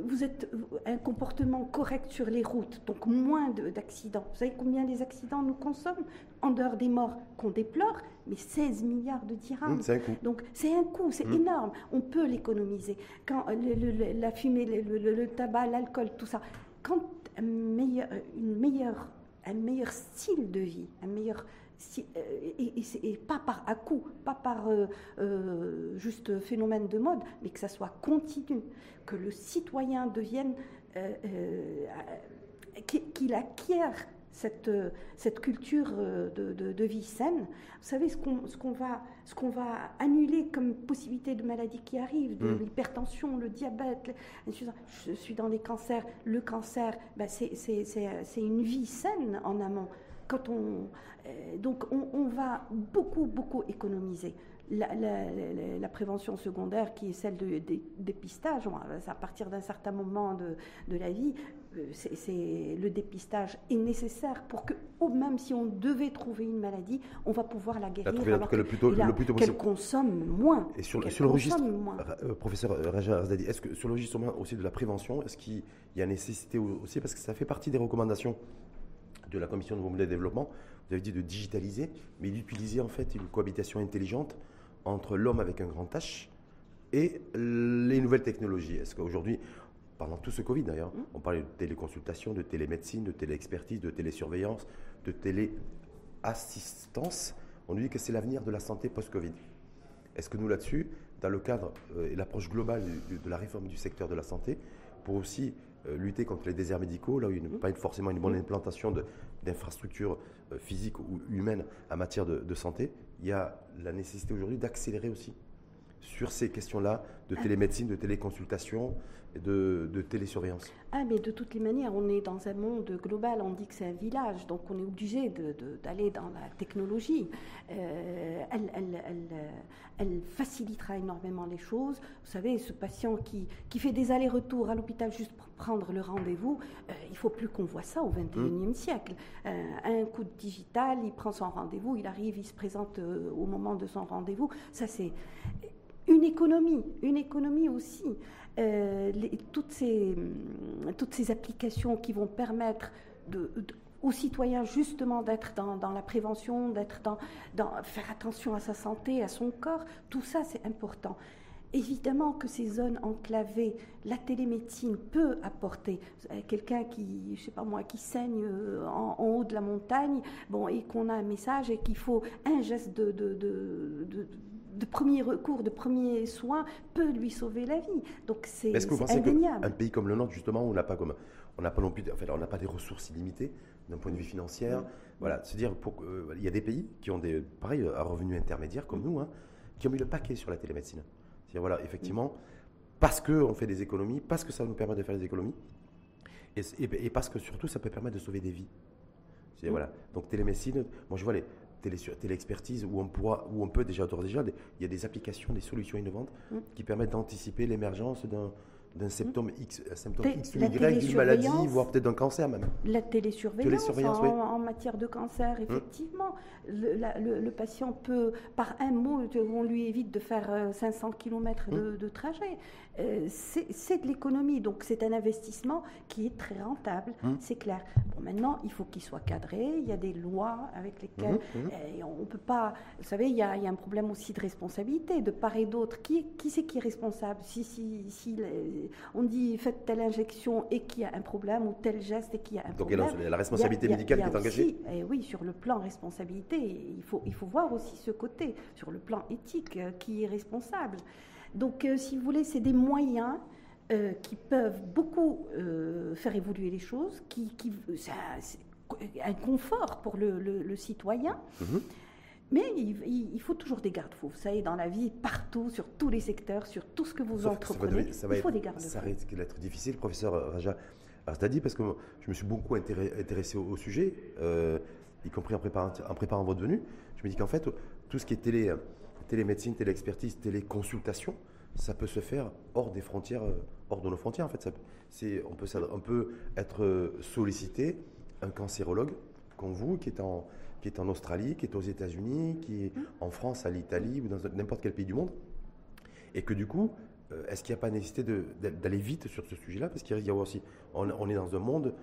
vous êtes un comportement correct sur les routes, donc moins d'accidents. Vous savez combien les accidents nous consomment En dehors des morts qu'on déplore, mais 16 milliards de dirhams. Mmh, c'est un coût. Donc c'est un coût, c'est mmh. énorme. On peut l'économiser. Quand la fumée, le, tabac, l'alcool, tout ça. Quand un meilleur, une meilleure, un meilleur style de vie, un meilleur euh, et, pas par à coup, pas par euh, euh, juste phénomène de mode, mais que ça soit continu, que le citoyen devienne, qu'il acquiert cette, cette culture de, vie saine. Vous savez, ce qu'on va, annuler comme possibilité de maladies qui arrivent, de mmh. l'hypertension, le diabète, je suis dans les cancers, le cancer, ben c'est une vie saine en amont. Quand on, euh, donc on, va beaucoup, beaucoup économiser. La, prévention secondaire, qui est celle de, dépistage, à partir d'un certain moment de, la vie, euh, c'est, le dépistage est nécessaire pour que, même si on devait trouver une maladie, on va pouvoir la guérir. La alors le plus tôt, le plus tôt Qu'elle consomme moins. Et sur, le registre, euh, professeur Raja Azdadi, est-ce que sur le registre aussi de la prévention, est-ce qu'il y a nécessité aussi, parce que ça fait partie des recommandations de la Commission de développement, Développement, vous avez dit de digitaliser, mais d'utiliser en fait une cohabitation intelligente entre l'homme avec un grand H et les nouvelles technologies. Est-ce qu'aujourd'hui, pendant tout ce Covid d'ailleurs, mmh. on parlait de téléconsultation, de télémédecine, de téléexpertise, de télésurveillance, de téléassistance, on nous dit que c'est l'avenir de la santé post-Covid. Est-ce que nous là-dessus, dans le cadre euh, et l'approche globale de, la réforme du secteur de la santé, pour aussi euh, lutter contre les déserts médicaux, là où il n'y a mmh. pas forcément une bonne mmh. implantation d'infrastructures euh, physique ou humaine en matière de, santé, il y a la nécessité aujourd'hui d'accélérer aussi sur ces questions-là de ah. télémédecine, de téléconsultation de, télésurveillance Ah, mais de toutes les manières, on est dans un monde global, on dit que c'est un village, donc on est obligé d'aller dans la technologie. Euh, elle, facilitera énormément les choses. Vous savez, ce patient qui, qui fait des allers-retours à l'hôpital juste pour prendre le rendez-vous, euh, il ne faut plus qu'on voit ça au XXIe e siècle. Euh, un coup de digital, il prend son rendez-vous, il arrive, il se présente au moment de son rendez-vous. Ça, c'est une économie, une économie aussi. Euh, toutes, ces, toutes ces applications qui vont permettre aux citoyens justement d'être dans, la prévention, d'être dans, faire attention à sa santé, à son corps, tout ça c'est important. Évidemment que ces zones enclavées, la télémédecine peut apporter. Quelqu'un qui, je sais pas moi, qui saigne euh, en, haut de la montagne, bon, et qu'on a un message et qu'il faut un geste de premier recours, de premier soin peut lui sauver la vie. Donc c'est que pensez qu'un pays comme le nôtre, justement, où on n'a pas comme on n'a pas non plus, on n'a pas des ressources illimitées d'un point de vue financier. Voilà, se dire, pour, euh, il y a des pays qui ont des, pareil, un revenu intermédiaire comme nous, hein, qui ont mis le paquet sur la télémédecine. C'est-à-dire, voilà, effectivement, parce qu'on fait des économies, parce que ça nous permet de faire des économies, et, parce que surtout, ça peut permettre de sauver des vies. Voilà. Donc télémédecine, moi je vois les, télé, téléexpertise où on, pourra, où on peut déjà, déjà, il y a des applications, des solutions innovantes mm. qui permettent d'anticiper l'émergence d'un d'un mm. symptôme X, un symptôme X ou Y d'une maladie, voire peut-être d'un cancer même. La télésurveillance, en, matière de cancer, mm. effectivement. Le, patient peut, par un mot, on lui évite de faire 500 euh, km de, de trajet. Euh, c'est de l'économie, donc c'est un investissement qui est très rentable, c'est clair. Bon, maintenant, il faut qu'il soit cadré, il y a des lois avec lesquelles. Euh, on ne peut pas... Vous savez, il y, a, un problème aussi de responsabilité, de part et d'autre. Qui, qui c'est qui est responsable? Si, si, si on dit faites telle injection et qu'il y a un problème, ou tel geste et qu'il y a un problème... Donc il y a la responsabilité médicale qui est engagée et Oui, sur le plan responsabilité, il faut, il faut voir aussi ce côté, sur le plan éthique, euh, qui est responsable. Donc, euh, si vous voulez, c'est des moyens euh, qui peuvent beaucoup euh, faire évoluer les choses, qui, qui c'est un confort pour le, citoyen. Mhm. Mais il, faut toujours des garde-fous. Vous savez, dans la vie, partout, sur tous les secteurs, sur tout ce que vous entreprenez, il faut des garde-fous. Ça risque d'être difficile, professeur Raja dit parce que je me suis beaucoup intéressé au, sujet, y compris en préparant, en préparant votre venue. Je me dis qu'en fait, tout ce qui est télé télémédecine, téléexpertise, téléconsultation, ça peut se faire hors des frontières, euh, hors de nos frontières. En fait, ça, on, peut, on peut être euh, sollicité, un cancérologue comme vous, qui est en, qui est en Australie, qui est aux États-Unis, qui est mmh. en France, à l'Italie ou dans n'importe quel pays du monde, et que du coup, euh, est-ce qu'il n'y a pas nécessité d'aller vite sur ce sujet-là? Parce qu'il y a aussi, on, est dans un monde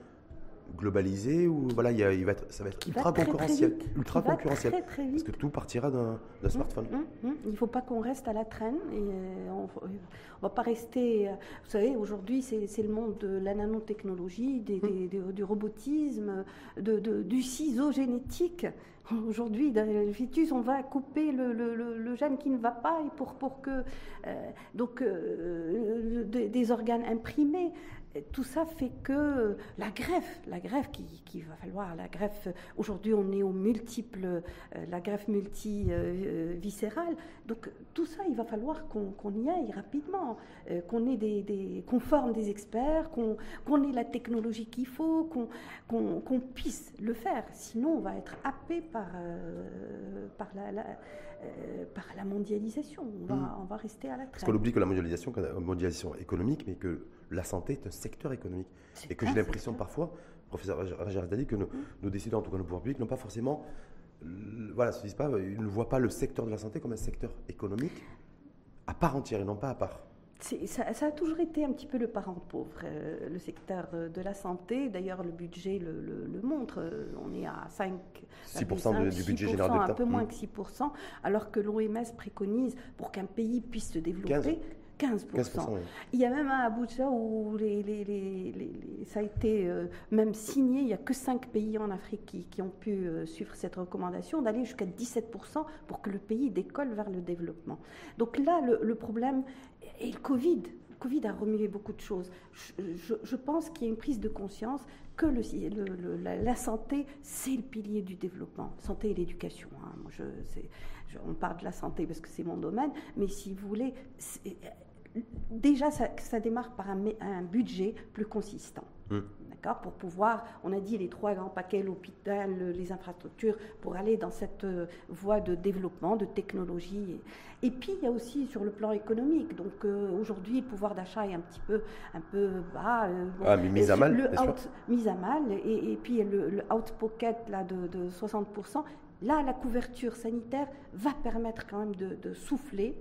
globalisé ou voilà, il, va être, ça va être ultra concurrentiel, ultra concurrentiel, parce que tout partira d'un mmh, smartphone. Mmh, mmh. Il ne faut pas qu'on reste à la traîne et euh, on, ne va pas rester. Euh, vous savez, aujourd'hui, c'est le monde de la nanotechnologie, du robotisme, de, du ciseau génétique. Aujourd'hui, dans le fœtus, on va couper le, le, gène qui ne va pas et pour, pour que. Euh, donc, des, organes imprimés tout ça fait que la greffe, la greffe qui, va falloir, la greffe, aujourd'hui on est aux multiples, euh, la greffe multiviscérale, donc tout ça il va falloir qu'on y aille rapidement, euh, qu'on ait des, qu'on forme des experts, qu'on ait la technologie qu'il faut, qu'on puisse le faire, sinon on va être happé par, euh, par la euh, par la mondialisation. On va, on va rester à la traîne. Parce qu'on oublie que la mondialisation, une mondialisation économique, mais que la santé est un secteur économique. Et que j'ai l'impression parfois, professeur Rajar dit que nos, hmm. nos, décideurs, en tout cas nos pouvoirs publics, n'ont pas forcément voilà, se disent pas, ils ne voient pas le secteur de la santé comme un secteur économique à part entière et non pas à part. Ça, a toujours été un petit peu le parent pauvre, euh, le secteur euh, de la santé. D'ailleurs, le budget le, montre. Euh, on est à 5, 6% du, budget général de Un peu moins mmh. que 6%, alors que l'OMS préconise pour qu'un pays puisse se développer. 15%. Il y a même un Abuja où ça a été euh, même signé, il n'y a que 5 pays en Afrique qui, ont pu euh, suivre cette recommandation d'aller jusqu'à 17% pour que le pays décolle vers le développement. Donc là, le, problème est le Covid. le Covid a remué beaucoup de choses. Je, pense qu'il y a une prise de conscience que le, la, santé, c'est le pilier du développement. Santé et l'éducation. Hein. on parle de la santé parce que c'est mon domaine, mais si vous voulez, déjà, ça, démarre par un, un budget plus consistant. Hum pour pouvoir, on a dit les trois grands paquets, l'hôpital, les infrastructures, pour aller dans cette euh, voie de développement, de technologie. Et, puis, il y a aussi sur le plan économique. Donc, euh, aujourd'hui, le pouvoir d'achat est un petit peu, un peu bas. Euh, ah, mais mise à mal, le Mise à mal. Et, puis, le, out-pocket là, de, 60%. Là, la couverture sanitaire va permettre quand même de, souffler.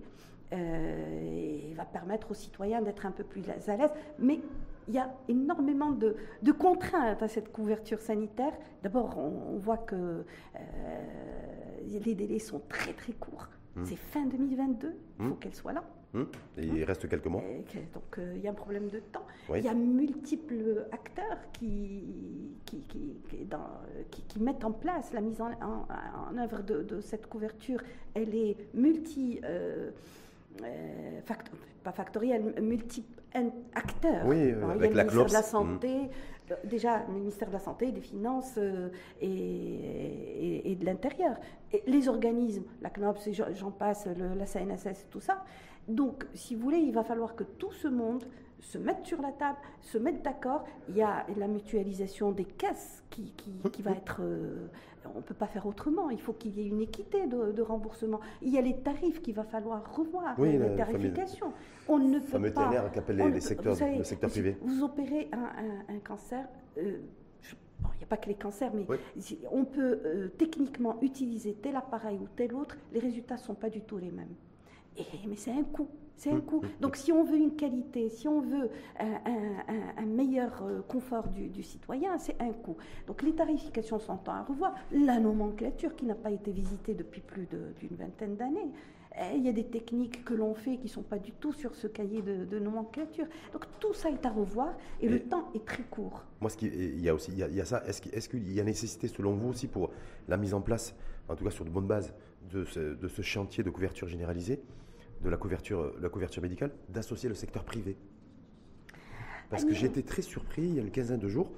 Et va permettre aux citoyens d'être un peu plus à l'aise. Mais il y a énormément de, contraintes à cette couverture sanitaire. D'abord, on, voit que euh, les délais sont très très courts. Hmm. C'est fin 2022, il faut hmm. qu'elle soit là. Et il reste quelques mois. donc euh, il y a un problème de temps. Il y a multiples acteurs qui, qui, qui, mettent en place la mise en, en, œuvre de, cette couverture. Elle est multi... Euh, euh, pas factoriel, multiples acteurs. Oui, avec il y a le ministère de la Santé, euh, déjà le ministère de la Santé, des Finances euh, et, et, de l'Intérieur. Les organismes, la CNOPS, j'en passe, la CNSS, tout ça. Donc, si vous voulez, il va falloir que tout ce monde se mette sur la table, se mette d'accord. Il y a la mutualisation des caisses qui, qui, va être on ne peut pas faire autrement. Il faut qu'il y ait une équité de, remboursement. Il y a les tarifs qu'il va falloir revoir, oui, les tarifications. on ne peut fameux pas. qu'appellent les, les secteurs, le secteur privé. Vous opérez un, cancer. Euh, il n'y a pas que les cancers, mais on peut euh, techniquement utiliser tel appareil ou tel autre, les résultats ne sont pas du tout les mêmes. Et, mais c'est un coût. C'est un hum, coût. Hum. Donc si on veut une qualité, si on veut un, meilleur euh, confort du, citoyen, c'est un coût. Donc les tarifications sont à revoir. La nomenclature qui n'a pas été visitée depuis plus d'une vingtaine d'années. Eh, il y a des techniques que l'on fait qui ne sont pas du tout sur ce cahier de, nomenclature. Donc tout ça est à revoir et, le temps est très court. Moi, ce qui, il y a aussi il y a, ça. Est-ce qu'il y a nécessité, selon vous aussi, pour la mise en place, en tout cas sur de bonnes bases, de ce chantier de couverture généralisée de la couverture, la couverture médicale, d'associer le secteur privé. Parce que j'ai été très surpris, il y a une quinzaine de jours,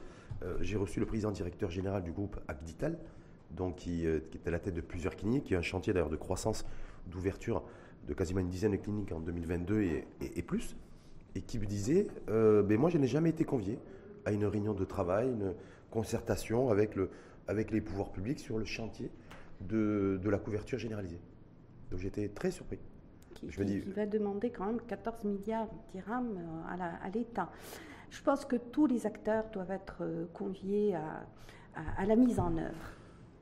euh, j'ai reçu le président directeur général du groupe Acdital, donc qui, euh, qui, est à la tête de plusieurs cliniques, qui a un chantier d'ailleurs de croissance, d'ouverture de quasiment une dizaine de cliniques en 2022 et, plus, et qui me disait, euh, ben moi je n'ai jamais été convié à une réunion de travail, une concertation avec, le, avec les pouvoirs publics sur le chantier de, de la couverture généralisée. Donc j'étais très surpris qui, va demander quand même 14 milliards de dirhams euh, à l'État. Je pense que tous les acteurs doivent être euh, conviés à, la mise en œuvre.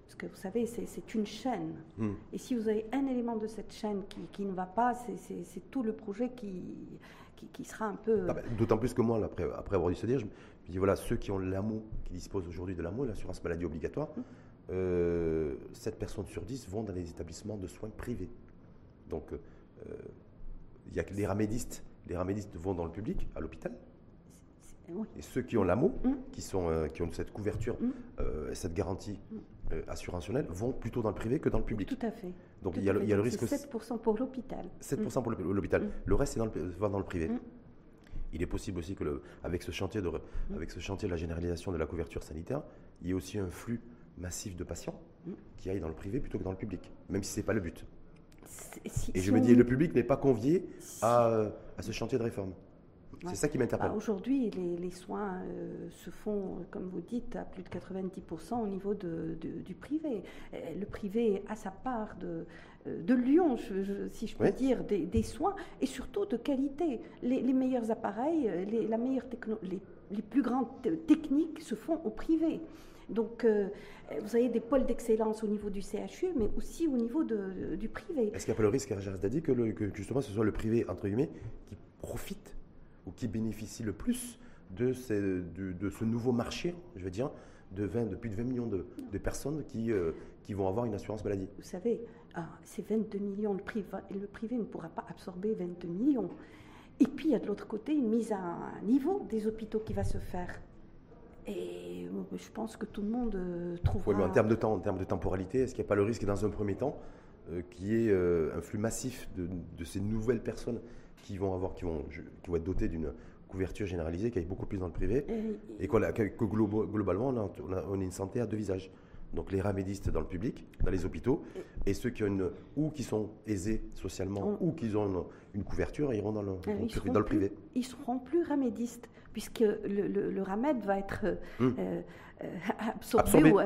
Parce que vous savez, c'est une chaîne. Hmm. Et si vous avez un élément de cette chaîne qui, ne va pas, c'est tout le projet qui, qui, sera un peu. Ah ben, d'autant plus que moi, après, après avoir dû se dire, je me dis voilà, ceux qui ont l'AMO, qui disposent aujourd'hui de l'AMO, l'assurance maladie obligatoire, 7 hmm. euh, personnes sur 10 vont dans les établissements de soins privés. Donc, il y a que les ramédistes. Les ramédistes vont dans le public, à l'hôpital. Et ceux qui ont l'amour, mm. qui, sont, euh, qui ont cette couverture, mm. euh, cette garantie mm. euh, assurantionnelle, vont plutôt dans le privé que dans le public. Tout à fait. Donc il y, a, il y, a, le risque. 7% pour l'hôpital. 7% pour l'hôpital. Le reste, dans le, va dans le privé. Il est possible aussi que, le, avec, ce chantier de, avec ce chantier de la généralisation de la couverture sanitaire, il y ait aussi un flux massif de patients qui aillent dans le privé plutôt que dans le public, même si ce n'est pas le but et je me dis, le public n'est pas convié à, ce chantier de réforme. C'est ça qui m'interpelle. Bah, aujourd'hui, les, soins euh, se font, comme vous dites, à plus de 90% au niveau de, du privé. Le privé a sa part de, euh, de Lyon, si je peux dire, des, soins et surtout de qualité. Les, meilleurs appareils, les, la meilleure les, les plus grandes techniques se font au privé. Donc, euh, vous avez des pôles d'excellence au niveau du CHU, mais aussi au niveau de, du privé. Est-ce qu'il n'y a pas le risque, Gérard que, que, justement ce soit le privé, entre guillemets, qui profite ou qui bénéficie le plus de, de, ce nouveau marché, je veux dire, de, 20, de plus de 20 millions de, personnes qui, euh, qui vont avoir une assurance maladie? Vous savez, ah, ces 22 millions, le privé, le privé ne pourra pas absorber 22 millions. Et puis, il y a de l'autre côté une mise à niveau des hôpitaux qui va se faire. Et je pense que tout le monde euh, trouve. Oui, mais en termes de temps, en termes de temporalité, est-ce qu'il n'y a pas le risque, dans un premier temps, qu'il y ait un flux massif de, ces nouvelles personnes qui vont, avoir, qui vont, qui vont être dotées d'une couverture généralisée, qui aille beaucoup plus dans le privé, et, que globalement, on a, on a une santé à deux visages donc les ramédistes dans le public, dans les hôpitaux, et ceux qui ont une, ou qui sont aisés socialement, ou qui ont une, couverture, iront dans le, ah, dans le privé. Ils seront plus ramédistes, puisque le, le, ramède va être hum. euh, euh, absorbé, ou,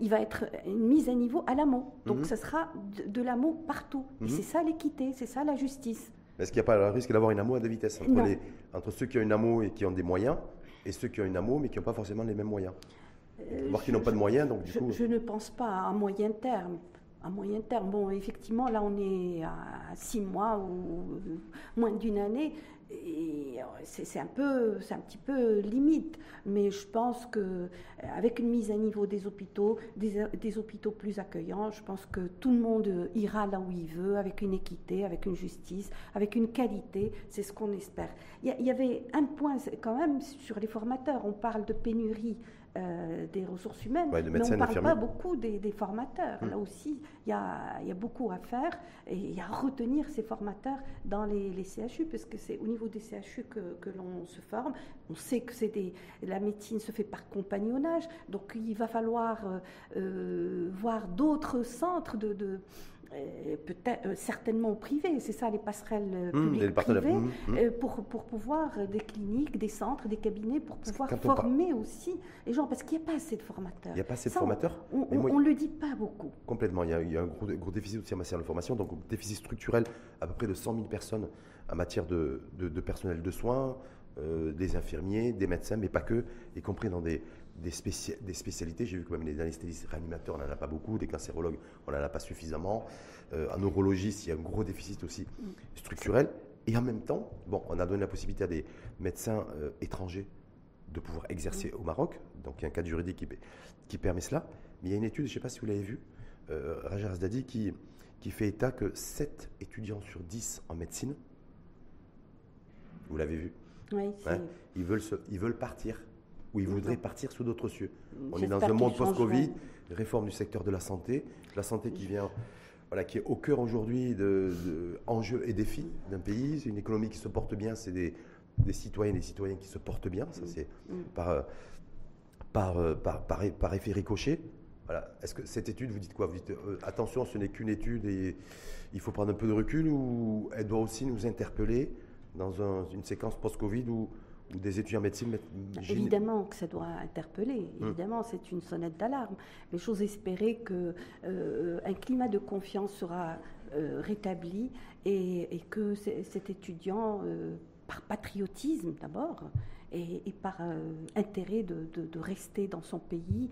il va être mis à niveau à l'amont. Donc hum. ce sera de, de partout. Et hum. c'est ça l'équité, c'est ça la justice. Est-ce qu'il n'y a pas le risque d'avoir une amour à deux vitesses entre, les, entre ceux qui ont une amour et qui ont des moyens, et ceux qui ont une amour mais qui n'ont pas forcément les mêmes moyens? Euh, Voir qu'ils n'ont pas de moyens, donc du je, coup. Je ne pense pas à moyen terme. À moyen terme, bon, effectivement, là, on est à six mois ou moins d'une année. Et c'est un peu, c'est un petit peu limite, mais je pense que avec une mise à niveau des hôpitaux, des, des, hôpitaux plus accueillants, je pense que tout le monde ira là où il veut, avec une équité, avec une justice, avec une qualité. C'est ce qu'on espère. Il y, y, avait un point quand même sur les formateurs. On parle de pénurie euh, des ressources humaines. mais on ne parle pas beaucoup des, formateurs. Hum. Là aussi, il y a, y a, beaucoup à faire et il y a à retenir ces formateurs dans les, les CHU, parce que c'est au niveau des CHU que, que l'on se forme. On sait que c'est des, la médecine se fait par compagnonnage, donc il va falloir euh, euh, voir d'autres centres de, de euh, peut-être euh, certainement au privé, c'est ça les passerelles euh, mmh, publiques privées, mmh, mmh. pour, pour pouvoir des cliniques, des centres, des cabinets, pour pouvoir former aussi les gens, parce qu'il n'y a pas assez de formateurs. Il n'y a pas assez de formateurs On ne le dit pas beaucoup. Complètement, il y a, un gros, gros, déficit aussi en matière de formation, donc déficit structurel à peu près de 100 000 personnes en matière de, de, personnel de soins, des infirmiers, des médecins, mais pas que, y compris dans des, des, des spécialités. J'ai vu que même les anesthésistes réanimateurs, on n'en a pas beaucoup, des cancérologues, on n'en a pas suffisamment. Euh, en neurologiste, il y a un gros déficit aussi structurel. Et en même temps, bon, on a donné la possibilité à des médecins euh, étrangers de pouvoir exercer au Maroc. Donc il y a un cadre juridique qui, qui permet cela. Mais il y a une étude, je ne sais pas si vous l'avez vu, euh, Raja Azdadi, qui, qui fait état que 7 étudiants sur 10 en médecine, vous l'avez vu, oui, hein, ils, veulent ils veulent partir ou ils voudraient partir sous d'autres cieux. On est dans un monde post-Covid, réforme du secteur de la santé, la santé qui vient, voilà, qui est au cœur aujourd'hui de, enjeux et défis d'un pays. C'est une économie qui se porte bien, c'est des, des citoyennes et des citoyens qui se portent bien. Ça, c'est mm. par, par, par, par, effet ricochet. Voilà. Est-ce que cette étude, vous dites quoi? Vous dites euh, attention, ce n'est qu'une étude et il faut prendre un peu de recul ou elle doit aussi nous interpeller dans une séquence post-Covid où des étudiants en médecine Évidemment que ça doit interpeller, hum. évidemment c'est une sonnette d'alarme, mais j'ose espérer qu'un euh, climat de confiance sera euh, rétabli et, que cet étudiant, euh, par patriotisme d'abord, et, par intérêt de, de, rester dans son pays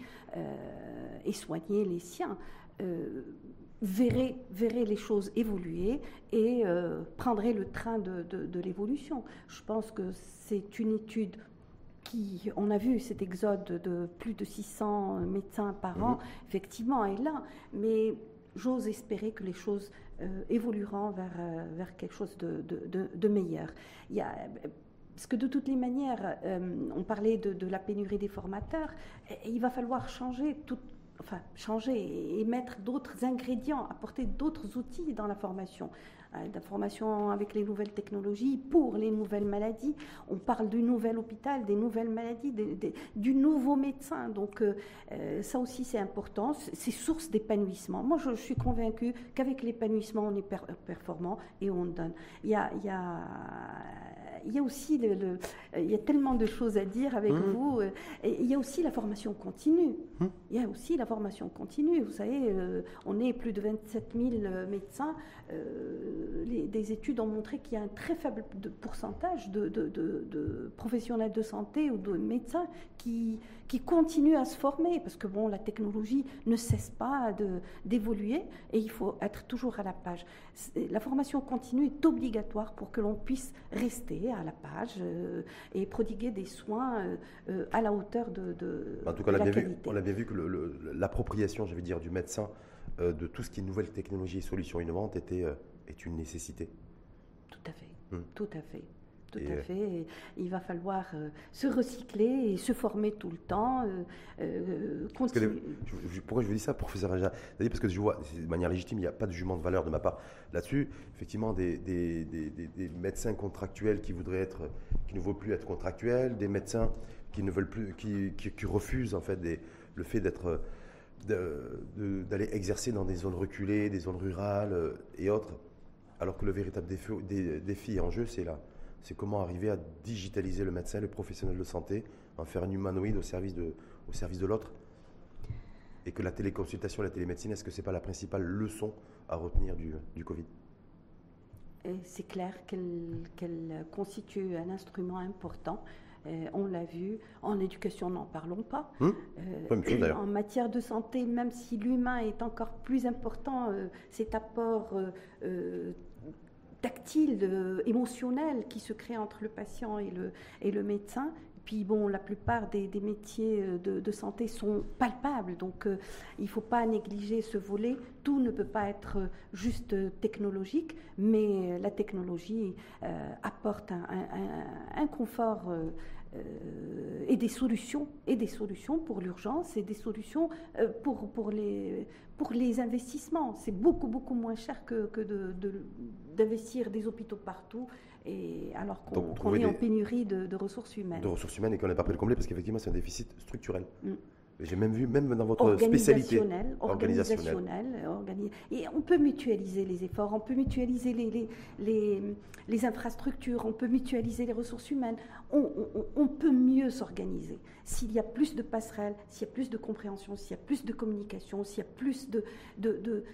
et soigner les siens, verrait, verrait les choses évoluer et euh, prendrait le train de, de, l'évolution. Je pense que c'est une étude qui, on a vu cet exode de plus de 600 médecins par an, mhm. effectivement, est là, mais j'ose espérer que les choses euh, évolueront vers, euh, vers quelque chose de, de, meilleur. Il y a, parce que de toutes les manières, on parlait de, la pénurie des formateurs, il va falloir changer tout, enfin, changer et mettre d'autres ingrédients, apporter d'autres outils dans la formation. Euh, la formation avec les nouvelles technologies pour les nouvelles maladies. On parle du nouvel hôpital, des nouvelles maladies, du nouveau médecin. Donc euh, euh, ça aussi c'est important. C'est source d'épanouissement. Moi je, suis convaincue qu'avec l'épanouissement on est performant et on donne. Il y a il y a aussi le, il y a tellement de choses à dire avec mmh. vous. Euh, il y a aussi la formation continue. Mmh. Il y a aussi la formation continue. Vous savez, euh, on est plus de 27 000 euh, médecins. Les, des études ont montré qu'il y a un très faible de pourcentage de, de, de, professionnels de santé ou de médecins qui, qui continuent à se former parce que bon, la technologie ne cesse pas d'évoluer et il faut être toujours à la page. La formation continue est obligatoire pour que l'on puisse rester à la page euh, et prodiguer des soins euh, euh, à la hauteur de, de En tout cas, on, a bien vu, on a bien vu que l'appropriation, je vais dire, du médecin de tout ce qui est nouvelles technologies et solutions innovantes était, est une nécessité. Tout à fait, hmm. tout à fait. tout à fait. il va falloir se recycler et se former tout le temps. pourquoi je vous dis ça, professeur Raja? Parce que je vois, de manière légitime, il n'y a pas de jugement de valeur de ma part là-dessus. Effectivement, des, des, des, médecins contractuels qui voudraient être, qui ne veulent plus être contractuels, des médecins qui ne veulent plus, qui, qui, refusent en fait le fait d'être d'aller exercer dans des zones reculées, des zones rurales euh, et autres, alors que le véritable défi, défi en jeu, c'est là. C'est comment arriver à digitaliser le médecin, le professionnel de santé, en faire un humanoïde au service de, de l'autre. Et que la téléconsultation, la télémédecine, est-ce que ce n'est pas la principale leçon à retenir du, du Covid? C'est clair qu'elle constitue un instrument important euh, on l'a vu. En éducation, n'en parlons pas. Hum euh, en matière de santé, même si l'humain est encore plus important, euh, cet apport tactile, émotionnel qui se crée entre le patient et le, et le médecin, puis bon, la plupart des, métiers de, santé sont palpables, donc il ne faut pas négliger ce volet. Tout ne peut pas être juste technologique, mais la technologie apporte un confort euh, et des solutions, et des solutions pour l'urgence, et des solutions euh, pour, pour, les, pour les investissements. C'est beaucoup, beaucoup moins cher que, que d'investir de, des hôpitaux partout, et alors qu'on, est en pénurie de, ressources humaines. De ressources humaines et qu'on n'a pas pu le combler, parce qu'effectivement, c'est un déficit structurel. Mm. J'ai même vu, même dans votre spécialité. Organisationnel. organisationnel et on peut mutualiser les efforts, on peut mutualiser les, les, les, infrastructures, on peut mutualiser les ressources humaines, on, on, peut mieux s'organiser. S'il y a plus de passerelles, s'il y a plus de compréhension, s'il y a plus de communication, s'il y a plus de... de, de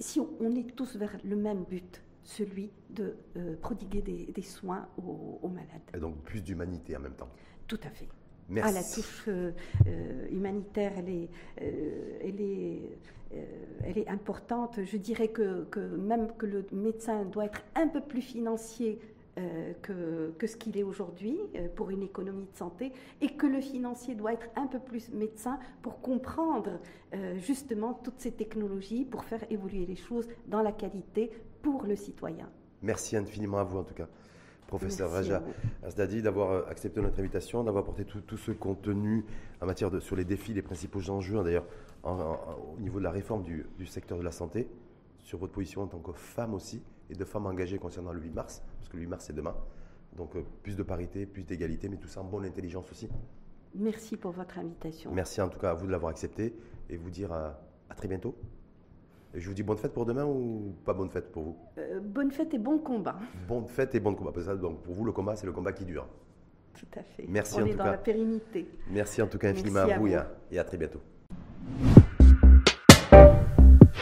si on, est tous vers le même but, celui de euh, prodiguer des, des soins aux, aux malades. Et donc plus d'humanité en même temps. Tout à fait. À la touche euh, euh, humanitaire, elle est, euh, elle, est, elle est importante. Je dirais que, que, même que le médecin doit être un peu plus financier que, que, ce qu'il est aujourd'hui pour une économie de santé et que le financier doit être un peu plus médecin pour comprendre justement toutes ces technologies, pour faire évoluer les choses dans la qualité pour le citoyen. Merci infiniment à vous en tout cas professeur Raja Asdadi, d'avoir euh, accepté notre invitation, d'avoir apporté tout, ce contenu en matière de, sur les défis, les principaux enjeux, hein, d'ailleurs, au niveau de la réforme du, secteur de la santé, sur votre position en tant que femme aussi, et de femmes engagées concernant le 8 mars, parce que le 8 mars c'est demain. Donc euh, plus de parité, plus d'égalité, mais tout ça en bonne intelligence aussi. Merci pour votre invitation. Merci en tout cas à vous de l'avoir accepté et vous dire à très bientôt je vous dis bonne fête pour demain ou pas bonne fête pour vous? Euh, Bonne fête et bon combat. Bonne fête et bon combat. donc pour vous, le combat, c'est le combat qui dure. Tout à fait. Merci On en est tout dans cas. la pérennité. Merci en tout cas infiniment à, vous, Et, à, et à très bientôt.